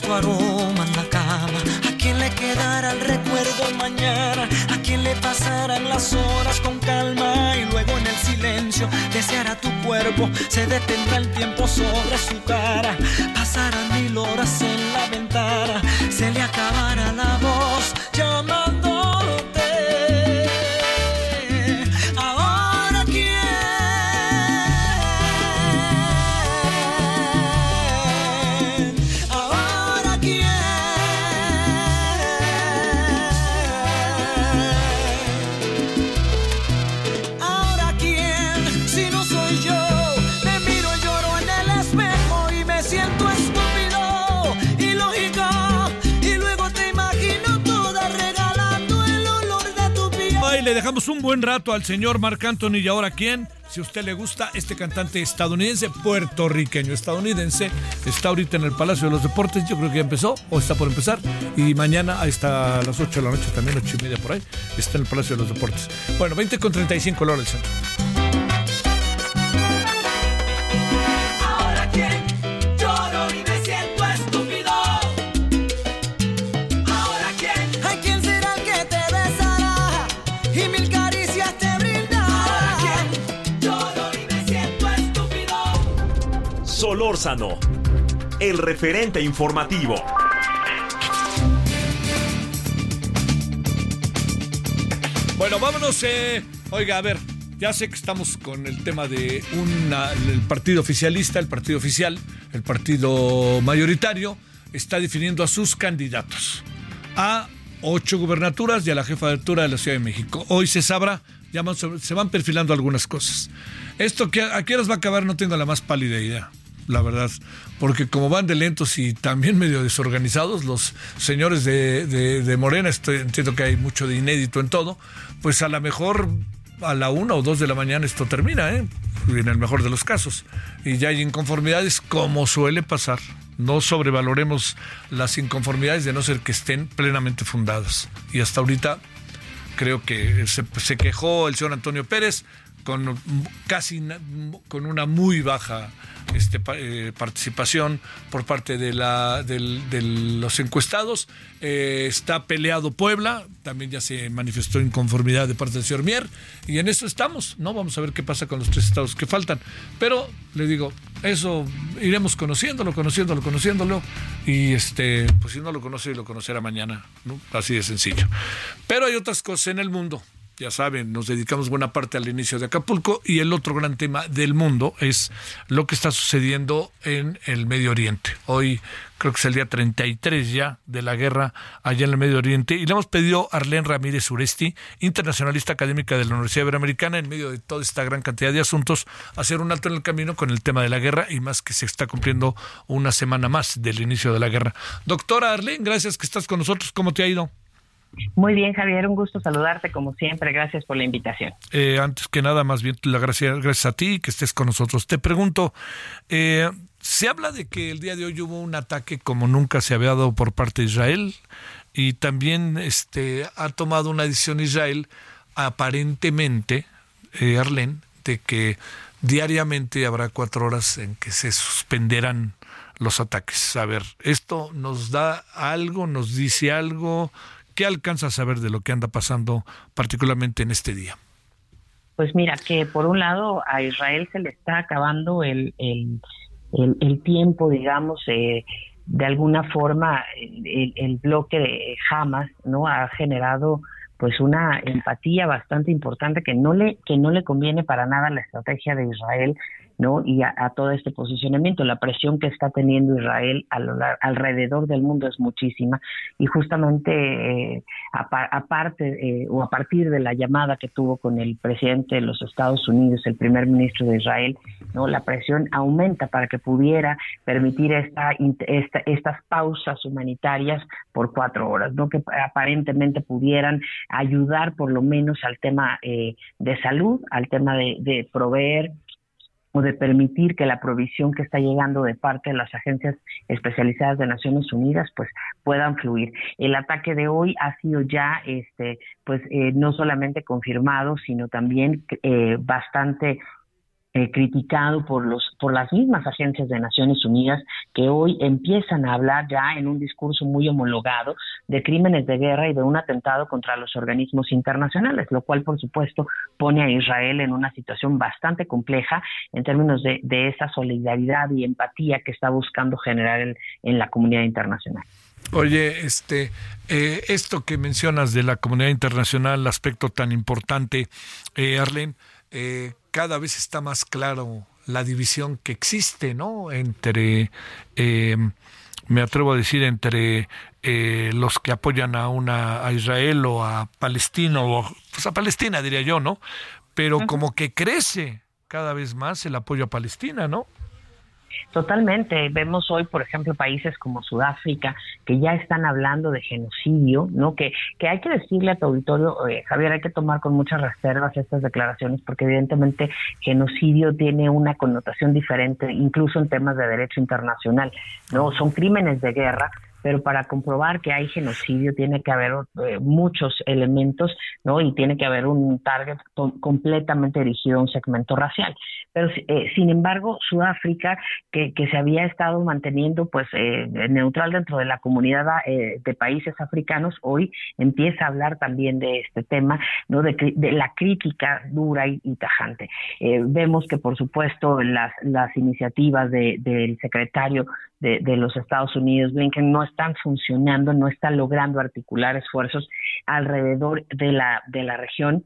S16: tu aroma en la cama? ¿A quién le quedara el recuerdo mañana? ¿A quién le pasaran las horas con calma? Y luego en el silencio deseara tu cuerpo, se detendrá el tiempo sobre su cara. Pasarán mil horas en la ventana, se le acabará la voz llamándote.
S1: Un buen rato al señor Marc Anthony y ahora quién. Si a usted le gusta, este cantante estadounidense, puertorriqueño estadounidense, está ahorita en el Palacio de los Deportes. Yo creo que ya empezó o está por empezar. Y mañana hasta las 8 de la noche, también 8 y media por ahí, está en el Palacio de los Deportes. Bueno, 20 con 35 Lora del Centro.
S16: El
S4: referente informativo.
S1: Bueno, vámonos. eh, Oiga, a ver, ya sé que estamos con el tema de una, partido oficialista, el partido oficial, el partido mayoritario, está definiendo a sus candidatos a ocho gubernaturas y a la jefatura de la Ciudad de México. Hoy se sabrá, ya se van perfilando algunas cosas. Esto que a qué horas va a acabar no tengo la más pálida idea la verdad, porque como van de lentos y también medio desorganizados, los señores de, de- Morena, estoy- entiendo que hay mucho de inédito en todo, pues a lo mejor a la una o dos de la mañana esto termina, ¿eh? en el mejor de los casos, y ya hay inconformidades como suele pasar. No sobrevaloremos las inconformidades de no ser que estén plenamente fundadas. Y hasta ahorita creo que se quejó el señor Antonio Pérez con casi con una muy baja este, eh, participación por parte de, la, del- de los encuestados. Eh, está peleado Puebla, también ya se manifestó inconformidad de parte del señor Mier, y en eso estamos, ¿no? Vamos a ver qué pasa con los tres estados que faltan. Pero le digo, eso iremos conociéndolo, conociéndolo, conociéndolo, y este, pues si no lo conoce, lo conocerá mañana, ¿no? Así de sencillo. Pero hay otras cosas en el mundo ya saben, nos dedicamos buena parte al inicio de Acapulco y el otro gran tema del mundo es lo que está sucediendo en el Medio Oriente. Hoy creo que es el día 33 ya de la guerra allá en el Medio Oriente y le hemos pedido a Arlene Ramírez Uresti, internacionalista académica de la Universidad Iberoamericana, en medio de toda esta gran cantidad de asuntos, hacer un alto en el camino con el tema de la guerra y más que se está cumpliendo una semana más del inicio de la guerra. Doctora Arlene, gracias que estás con nosotros. ¿Cómo te ha ido?
S17: Muy bien, Javier, un gusto saludarte como siempre. Gracias por la invitación.
S1: Eh, antes que nada, más bien la gracia, gracias a ti que estés con nosotros. Te pregunto, eh, se habla de que el día de hoy hubo un ataque como nunca se había dado por parte de Israel y también este, ha tomado una decisión Israel aparentemente, eh, Arlen, de que diariamente habrá cuatro horas en que se suspenderán los ataques. A ver, ¿esto nos da algo, nos dice algo? ¿Qué alcanza a saber de lo que anda pasando particularmente en este día?
S17: Pues mira, que por un lado a Israel se le está acabando el, el, el, tiempo, digamos, eh, de alguna forma el, bloque de Hamas no ha generado pues una empatía bastante importante que no le que no le conviene para nada la estrategia de Israel no y a, todo este posicionamiento. La presión que está teniendo Israel alrededor del mundo es muchísima. Y justamente eh, aparte eh, o a partir de la llamada que tuvo con el presidente de los Estados Unidos el primer ministro de Israel no la presión aumenta para que pudiera permitir esta, esta estas pausas humanitarias por cuatro horas no que aparentemente pudieran ayudar por lo menos al tema eh, de salud, al tema de, proveer o de permitir que la provisión que está llegando de parte de las agencias especializadas de Naciones Unidas pues puedan fluir. El ataque de hoy ha sido ya este pues eh, no solamente confirmado, sino también eh, bastante eh, criticado por los por las mismas agencias de Naciones Unidas que hoy empiezan a hablar ya en un discurso muy homologado de crímenes de guerra y de un atentado contra los organismos internacionales, lo cual por supuesto pone a Israel en una situación bastante compleja en términos de, esa solidaridad y empatía que está buscando generar en, la comunidad internacional.
S1: Oye, este, eh, esto que mencionas de la comunidad internacional, aspecto tan importante, eh, Arlene, eh, cada vez está más claro la división que existe, ¿no? Entre, em, me atrevo a decir, entre eh, los que apoyan a una a Israel o a Palestina o pues a Palestina diría yo, ¿no? Pero como que crece cada vez más el apoyo a Palestina, ¿no?
S17: Totalmente. Vemos hoy, por ejemplo, países como Sudáfrica que ya están hablando de genocidio, ¿no? Que, que hay que decirle a tu auditorio, eh, Javier, hay que tomar con muchas reservas estas declaraciones porque evidentemente genocidio tiene una connotación diferente, incluso en temas de derecho internacional, ¿no? Son crímenes de guerra, pero para comprobar que hay genocidio tiene que haber eh, muchos elementos, ¿no? Y tiene que haber un target completamente dirigido a un segmento racial. Pero, eh, sin embargo, Sudáfrica, que, que, se había estado manteniendo pues eh, neutral dentro de la comunidad de países africanos, hoy empieza a hablar también de este tema, ¿no? De, la crítica dura y, tajante. vemos que, por supuesto, las, las iniciativas del secretario de, de, los Estados Unidos, Blinken, no están funcionando, no están logrando articular esfuerzos alrededor de la, de la región.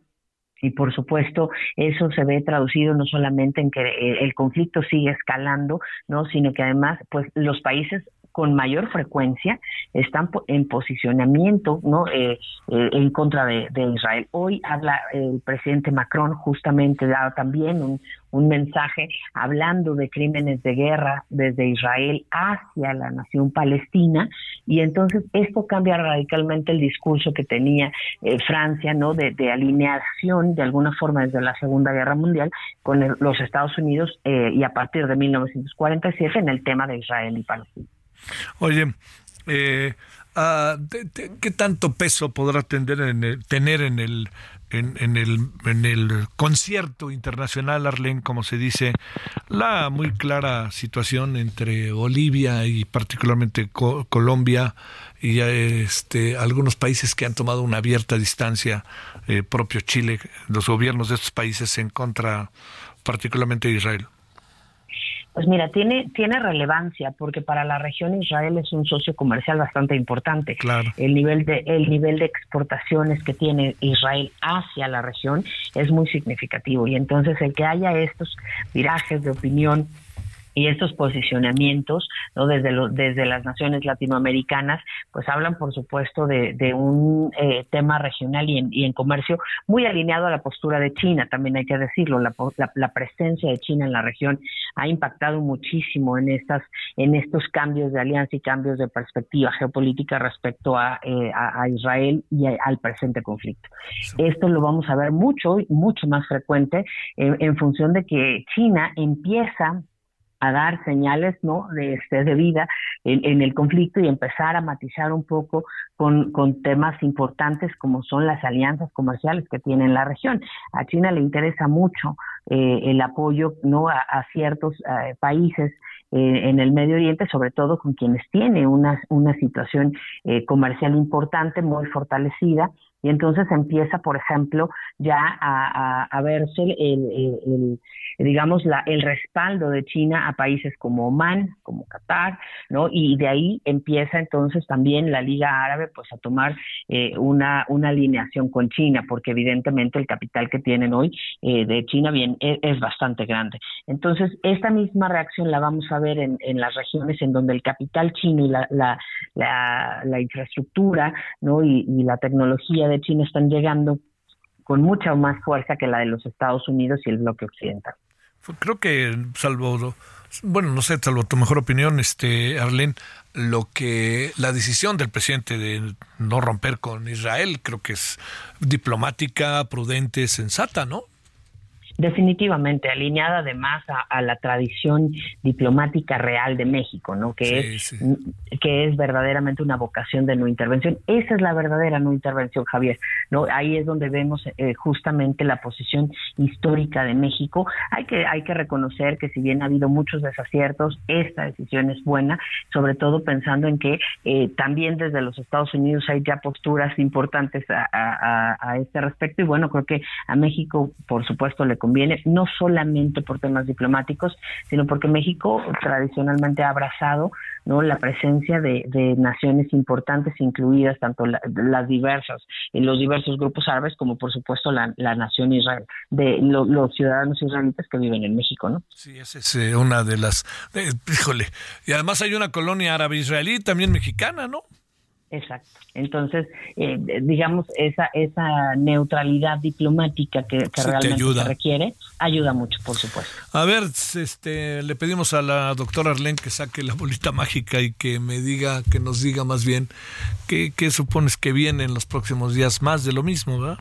S17: Y por supuesto eso se ve traducido no solamente en que eh, el conflicto sigue escalando, no, sino que además pues los países con mayor frecuencia están en posicionamiento ¿no? Eh, eh, en contra de, Israel. Hoy habla el presidente Macron, justamente dado también un, mensaje hablando de crímenes de guerra desde Israel hacia la nación palestina y entonces esto cambia radicalmente el discurso que tenía eh, Francia no de, alineación de alguna forma desde la Segunda Guerra Mundial con los Estados Unidos y a partir de 1947 en el tema de Israel y Palestina.
S1: Oye, eh, ah, ¿qué tanto peso podrá tener en el, tener en el, en, el, en el concierto internacional, Arlen, como se dice, la muy clara situación entre Bolivia y particularmente Colombia y este, algunos países que han tomado una abierta distancia, eh, propio Chile, los gobiernos de estos países en contra particularmente de Israel?
S17: Pues mira, tiene, tiene relevancia porque para la región Israel es un socio comercial bastante importante.
S1: Claro.
S17: El nivel de, el nivel de exportaciones que tiene Israel hacia la región es muy significativo. Y entonces el que haya estos virajes de opinión y estos posicionamientos no desde desde las naciones latinoamericanas pues hablan por supuesto de, un eh, tema regional y en, y en, comercio muy alineado a la postura de China también hay que decirlo la, la, presencia de China en la región ha impactado muchísimo en estas en estos cambios de alianza y cambios de perspectiva geopolítica respecto a, eh, a, Israel y al presente conflicto. Esto lo vamos a ver mucho mucho más frecuente en función de que China empieza a dar señales no de, este, de vida en, el conflicto y empezar a matizar un poco con, con, temas importantes como son las alianzas comerciales que tiene en la región. A China le interesa mucho eh, el apoyo no a, ciertos eh, países eh, en el Medio Oriente, sobre todo con quienes tiene una, una situación comercial importante, muy fortalecida, y entonces empieza, por ejemplo, ya a, verse el, digamos, la, el respaldo de China a países como Oman, como Qatar, ¿no? Y de ahí empieza entonces también la Liga Árabe, pues, a tomar eh, una, una alineación con China, porque evidentemente el capital que tienen hoy eh, de China bien es, es, bastante grande. Entonces, esta misma reacción la vamos a ver en, en las regiones en donde el capital chino y la, la, la, infraestructura, ¿no? Y la tecnología de China están llegando con mucha más fuerza que la de los Estados Unidos y el bloque occidental.
S1: Creo que, salvo, bueno, no sé, salvo tu mejor opinión, este, Arlene, lo que la decisión del presidente de no romper con Israel creo que es diplomática, prudente, sensata, ¿no?
S17: Definitivamente, alineada además a, la tradición diplomática real de México, ¿no? Que es que es verdaderamente una vocación de no intervención. Esa es la verdadera no intervención, Javier. ¿no? Ahí es donde vemos eh, justamente la posición histórica de México. Hay que hay que reconocer que si bien ha habido muchos desaciertos, esta decisión es buena, sobre todo pensando en que eh, también desde los Estados Unidos hay ya posturas importantes a, a este respecto y bueno, creo que a México, por supuesto, le conviene, no solamente por temas diplomáticos, sino porque México tradicionalmente ha abrazado no la presencia de, naciones importantes, incluidas tanto las diversas, en los diversos grupos árabes, como por supuesto la, nación Israel, de los ciudadanos israelitas que viven en México, ¿no?
S1: Sí, esa es eh, una de las, eh, híjole, y además hay una colonia árabe israelí también mexicana, ¿no?
S17: Exacto. Entonces, eh, digamos, esa, esa neutralidad diplomática que, realmente se requiere, ayuda mucho, por supuesto.
S1: A ver, este, le pedimos a la doctora Arlene que saque la bolita mágica y que me diga, que nos diga más bien qué, qué supones que viene en los próximos días más de lo mismo, ¿verdad?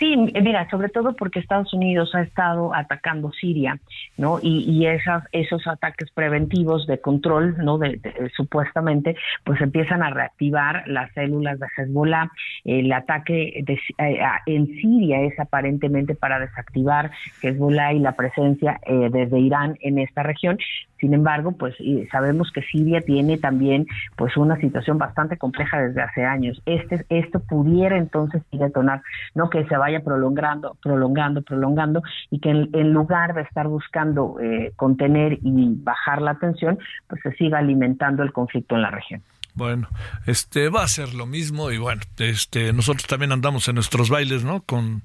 S17: Sí, mira, sobre todo porque Estados Unidos ha estado atacando Siria, ¿no? Y, y esas, esos ataques preventivos de control, ¿no? De, supuestamente, pues empiezan a reactivar las células de Hezbollah. El ataque de, eh, en Siria es aparentemente para desactivar Hezbollah y la presencia eh, desde Irán en esta región. Sin embargo, pues sabemos que Siria tiene también pues una situación bastante compleja desde hace años. Este, esto pudiera entonces detonar, no que se vaya prolongando, prolongando, prolongando y que en, lugar de estar buscando eh, contener y bajar la tensión, pues se siga alimentando el conflicto en la región.
S1: Bueno, este va a ser lo mismo y bueno, este nosotros también andamos en nuestros bailes, ¿no? Con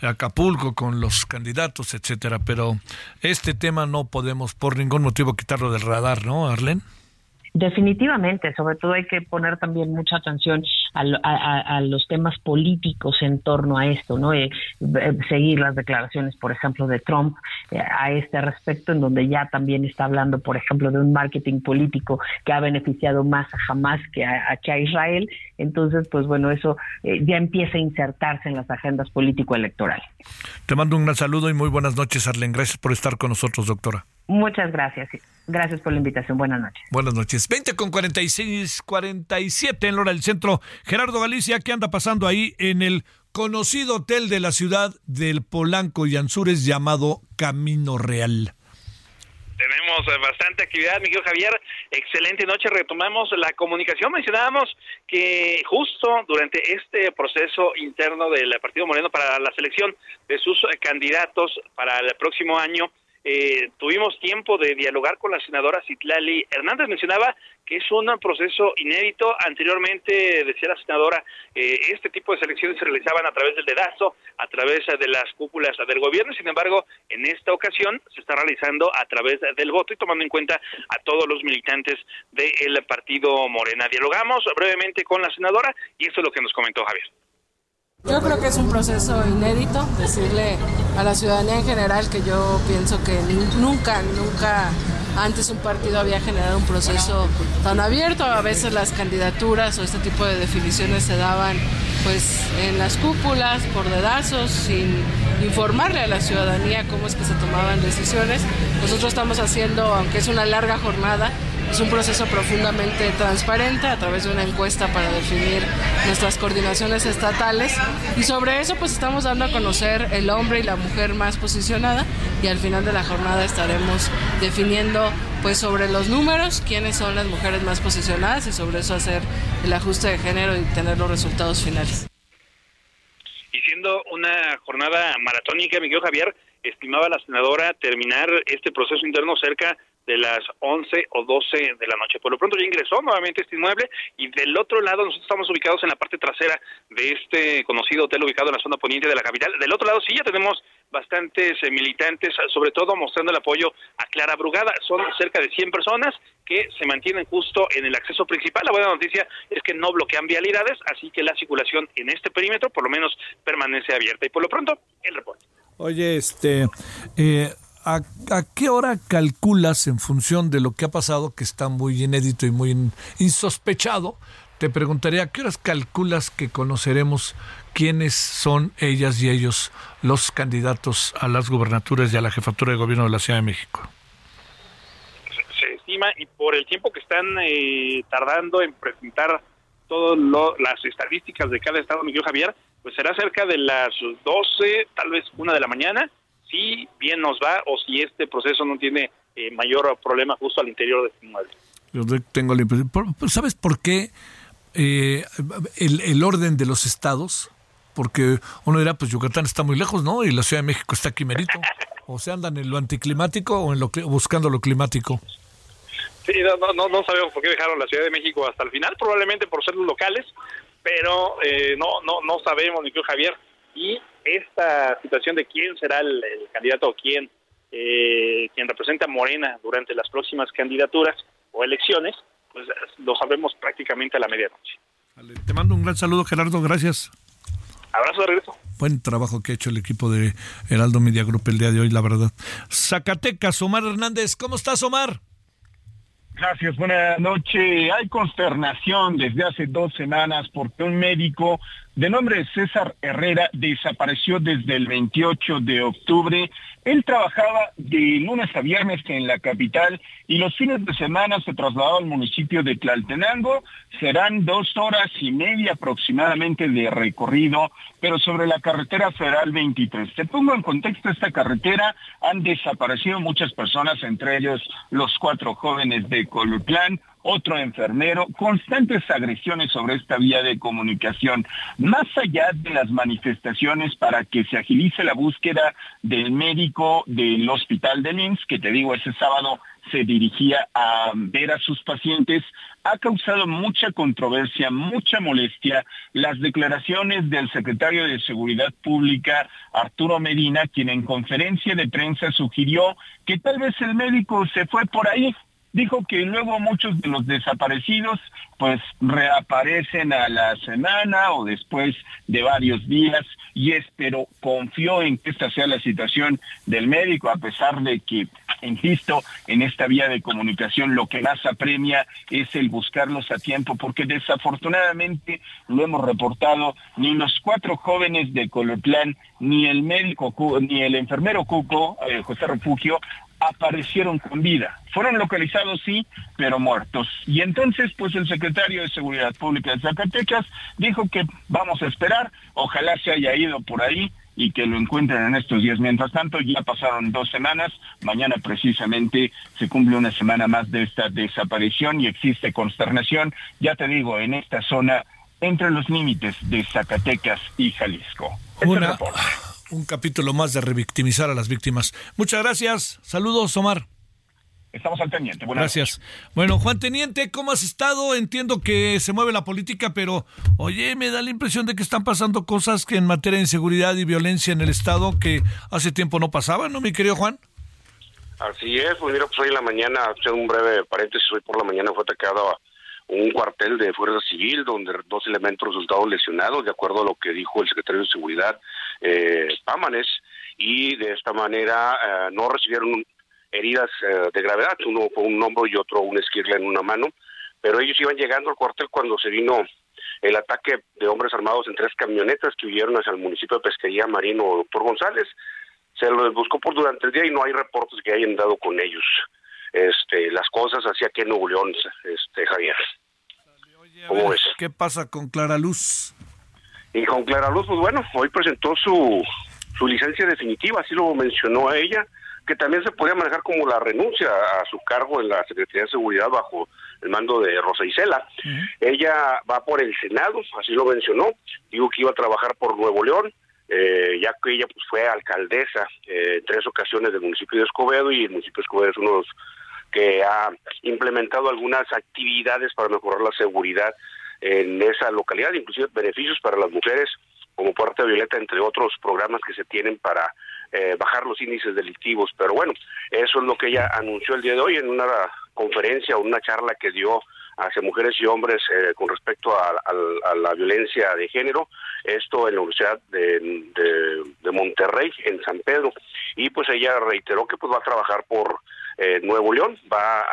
S1: Acapulco, con los candidatos, etcétera, pero este tema no podemos por ningún motivo quitarlo del radar, ¿no, Arlen?
S17: Definitivamente, sobre todo hay que poner también mucha atención a, los temas políticos en torno a esto, ¿no? Eh, eh, seguir las declaraciones, por ejemplo, de Trump eh, a este respecto, en donde ya también está hablando, por ejemplo, de un marketing político que ha beneficiado más a Hamas que a, que a Israel. Entonces, pues bueno, eso ya empieza a insertarse en las agendas político-electorales.
S1: Te mando un gran saludo y muy buenas noches, Arlen. Gracias por estar con nosotros, doctora.
S17: Muchas gracias. Gracias por la invitación. Buenas noches.
S1: Buenas noches. 20 con 46, 47 en hora del centro. Gerardo Galicia, ¿qué anda pasando ahí en el conocido hotel de la ciudad del Polanco y Anzures llamado Camino Real?
S12: Tenemos eh, bastante actividad, Miguel Javier. Excelente noche. Retomamos la comunicación. Mencionábamos que justo durante este proceso interno del Partido Moreno para la selección de sus candidatos para el próximo año, eh, tuvimos tiempo de dialogar con la senadora Citlali Hernández. Mencionaba que es un proceso inédito. Anteriormente, decía la senadora, eh, este tipo de selecciones se realizaban a través del dedazo, a través de las cúpulas del gobierno. Sin embargo, en esta ocasión se está realizando a través del voto y tomando en cuenta a todos los militantes del partido Morena. Dialogamos brevemente con la senadora y esto es lo que nos comentó Javier.
S18: Yo creo que es un proceso inédito decirle a la ciudadanía en general que yo pienso que nunca, nunca antes un partido había generado un proceso tan abierto. A veces las candidaturas o este tipo de definiciones se daban pues en las cúpulas, por dedazos, sin informarle a la ciudadanía cómo es que se tomaban decisiones. Nosotros estamos haciendo, aunque es una larga jornada, es un proceso profundamente transparente a través de una encuesta para definir nuestras coordinaciones estatales y sobre eso pues estamos dando a conocer el hombre y la mujer más posicionada y al final de la jornada estaremos definiendo pues sobre los números quiénes son las mujeres más posicionadas y sobre eso hacer el ajuste de género y tener los resultados finales.
S12: Y siendo una jornada maratónica, Miguel Javier, estimaba la senadora terminar este proceso interno cerca de las 11 o 12 de la noche. Por lo pronto ya ingresó nuevamente este inmueble y del otro lado nosotros estamos ubicados en la parte trasera de este conocido hotel ubicado en la zona poniente de la capital. Del otro lado sí ya tenemos bastantes eh, militantes, sobre todo mostrando el apoyo a Clara Brugada. Son cerca de 100 personas que se mantienen justo en el acceso principal. La buena noticia es que no bloquean vialidades, así que la circulación en este perímetro por lo menos permanece abierta. Y por lo pronto, el reporte.
S1: Oye, este... Eh ¿A, qué hora calculas en función de lo que ha pasado, que está muy inédito y muy insospechado? Te preguntaría, ¿a qué horas calculas que conoceremos quiénes son ellas y ellos los candidatos a las gubernaturas y a la jefatura de gobierno de la Ciudad de México?
S12: Se estima y por el tiempo que están eh, tardando en presentar todas las estadísticas de cada estado, Miguel Javier, pues será cerca de las 12, tal vez una de la mañana, si bien nos va o si este proceso no tiene eh, mayor problema justo al interior de este mueble.
S1: Yo tengo la impresión. ¿Sabes por qué eh, el, el, orden de los estados? Porque uno dirá, pues Yucatán está muy lejos, ¿no? Y la Ciudad de México está aquí merito. O se andan en lo anticlimático o en lo buscando lo climático.
S12: Sí, no, no, no sabemos por qué dejaron la Ciudad de México hasta el final, probablemente por ser los locales, pero eh, no, no, no sabemos, ni Javier. Y esta situación de quién será el, candidato o quién, eh, quien representa a Morena durante las próximas candidaturas o elecciones, pues lo sabemos prácticamente a la medianoche.
S1: te mando un gran saludo, Gerardo, gracias.
S12: Abrazo de regreso.
S1: Buen trabajo que ha hecho el equipo de Heraldo Media Group el día de hoy, la verdad. Zacatecas, Omar Hernández, ¿cómo estás, Omar?
S19: Gracias, buenas noches. Hay consternación desde hace dos semanas porque un médico de nombre César Herrera desapareció desde el 28 de octubre. Él trabajaba de lunes a viernes en la capital y los fines de semana se trasladó al municipio de Tlaltenango. Serán dos horas y media aproximadamente de recorrido, pero sobre la carretera federal 23. Te pongo en contexto esta carretera. Han desaparecido muchas personas, entre ellos los cuatro jóvenes de Colutlán otro enfermero, constantes agresiones sobre esta vía de comunicación. Más allá de las manifestaciones para que se agilice la búsqueda del médico del hospital de Linz, que te digo, ese sábado se dirigía a ver a sus pacientes, ha causado mucha controversia, mucha molestia las declaraciones del secretario de Seguridad Pública, Arturo Medina, quien en conferencia de prensa sugirió que tal vez el médico se fue por ahí, dijo que luego muchos de los desaparecidos pues reaparecen a la semana o después de varios días y espero, confió en que esta sea la situación del médico a pesar de que insisto en esta vía de comunicación lo que más apremia es el buscarlos a tiempo porque desafortunadamente lo hemos reportado ni los cuatro jóvenes de Colotlán ni el médico ni el enfermero Cuco eh, José Refugio aparecieron con vida. Fueron localizados, sí, pero muertos. Y entonces, pues el secretario de Seguridad Pública de Zacatecas dijo que vamos a esperar, ojalá se haya ido por ahí y que lo encuentren en estos días. Mientras tanto, ya pasaron dos semanas, mañana precisamente se cumple una semana más de esta desaparición y existe consternación, ya te digo, en esta zona entre los límites de Zacatecas y Jalisco.
S1: Este un capítulo más de revictimizar a las víctimas. Muchas gracias. Saludos, Omar.
S19: Estamos al teniente.
S1: Gracias. Bueno, Juan Teniente, ¿cómo has estado? Entiendo que se mueve la política, pero oye, me da la impresión de que están pasando cosas que en materia de inseguridad y violencia en el Estado que hace tiempo no pasaban, ¿no, mi querido Juan?
S20: Así es, pues mira, pues hoy en la mañana, hacer un breve paréntesis, hoy por la mañana fue atacado un cuartel de Fuerza Civil donde dos elementos resultaron lesionados, de acuerdo a lo que dijo el secretario de Seguridad Pámanes, y de esta manera eh, no recibieron heridas eh, de gravedad, uno con un hombro y otro un esquirla en una mano, pero ellos iban llegando al cuartel cuando se vino el ataque de hombres armados en tres camionetas que huyeron hacia el municipio de Pesquería Marino Doctor González. Se los buscó por durante el día y no hay reportes que hayan dado con ellos. Este, las cosas hacia que Nuevo León, este, Javier.
S1: ¿Cómo? ¿Qué pasa con Clara Luz?
S20: Y con Clara Luz, pues bueno, hoy presentó su, su licencia definitiva, así lo mencionó a ella, que también se podía manejar como la renuncia a su cargo en la Secretaría de Seguridad bajo el mando de Rosa Isela. Ella va por el Senado, así lo mencionó, digo que iba a trabajar por Nuevo León, eh, ya que ella pues fue alcaldesa eh, en tres ocasiones del municipio de Escobedo y el municipio de Escobedo es uno de los que ha implementado algunas actividades para mejorar la seguridad en esa localidad, inclusive beneficios para las mujeres como Puerta Violeta, entre otros programas que se tienen para eh, bajar los índices delictivos. Pero bueno, eso es lo que ella anunció el día de hoy en una conferencia o una charla que dio hacia mujeres y hombres eh, con respecto a, la violencia de género, esto en la Universidad de, Monterrey, en San Pedro, y pues ella reiteró que pues va a trabajar por eh, Nuevo León, va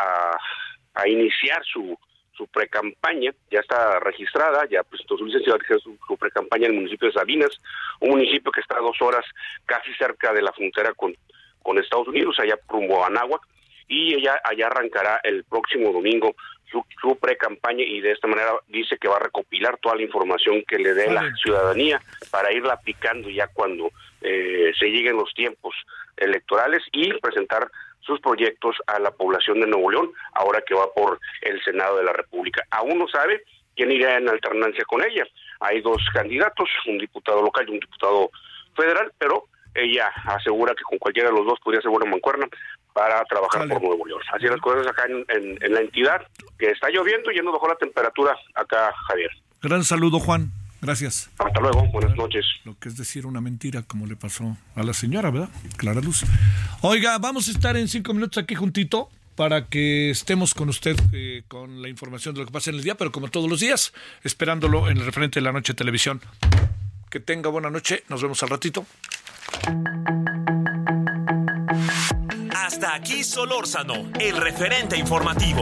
S20: a iniciar su, su precampaña, ya está registrada, ya presentó su licencia, su, su precampaña en el municipio de Sabinas, un municipio que está a dos horas casi cerca de la frontera con, con Estados Unidos, allá rumbo a Anáhuac, y ella allá arrancará el próximo domingo su, su pre-campaña y de esta manera dice que va a recopilar toda la información que le dé la ciudadanía para irla aplicando ya cuando eh, se lleguen los tiempos electorales y presentar sus proyectos a la población de Nuevo León ahora que va por el Senado de la República. Aún no sabe quién irá en alternancia con ella. Hay dos candidatos, un diputado local y un diputado federal, pero ella asegura que con cualquiera de los dos podría ser buena mancuerna para trabajar por Nuevo León. Así las cosas acá en, en, en, la entidad, que está lloviendo y ya no bajó la temperatura acá, Javier.
S1: Gran saludo, Juan. Gracias.
S20: Hasta luego, buenas noches.
S1: Lo que es decir una mentira, como le pasó a la señora, ¿verdad? Clara Luz. Oiga, vamos a estar en cinco minutos aquí juntito para que estemos con usted eh, con la información de lo que pasa en el día, pero como todos los días, esperándolo en el referente de la noche de televisión. Que tenga buena noche, nos vemos al ratito.
S4: Hasta aquí Solórzano, el referente informativo.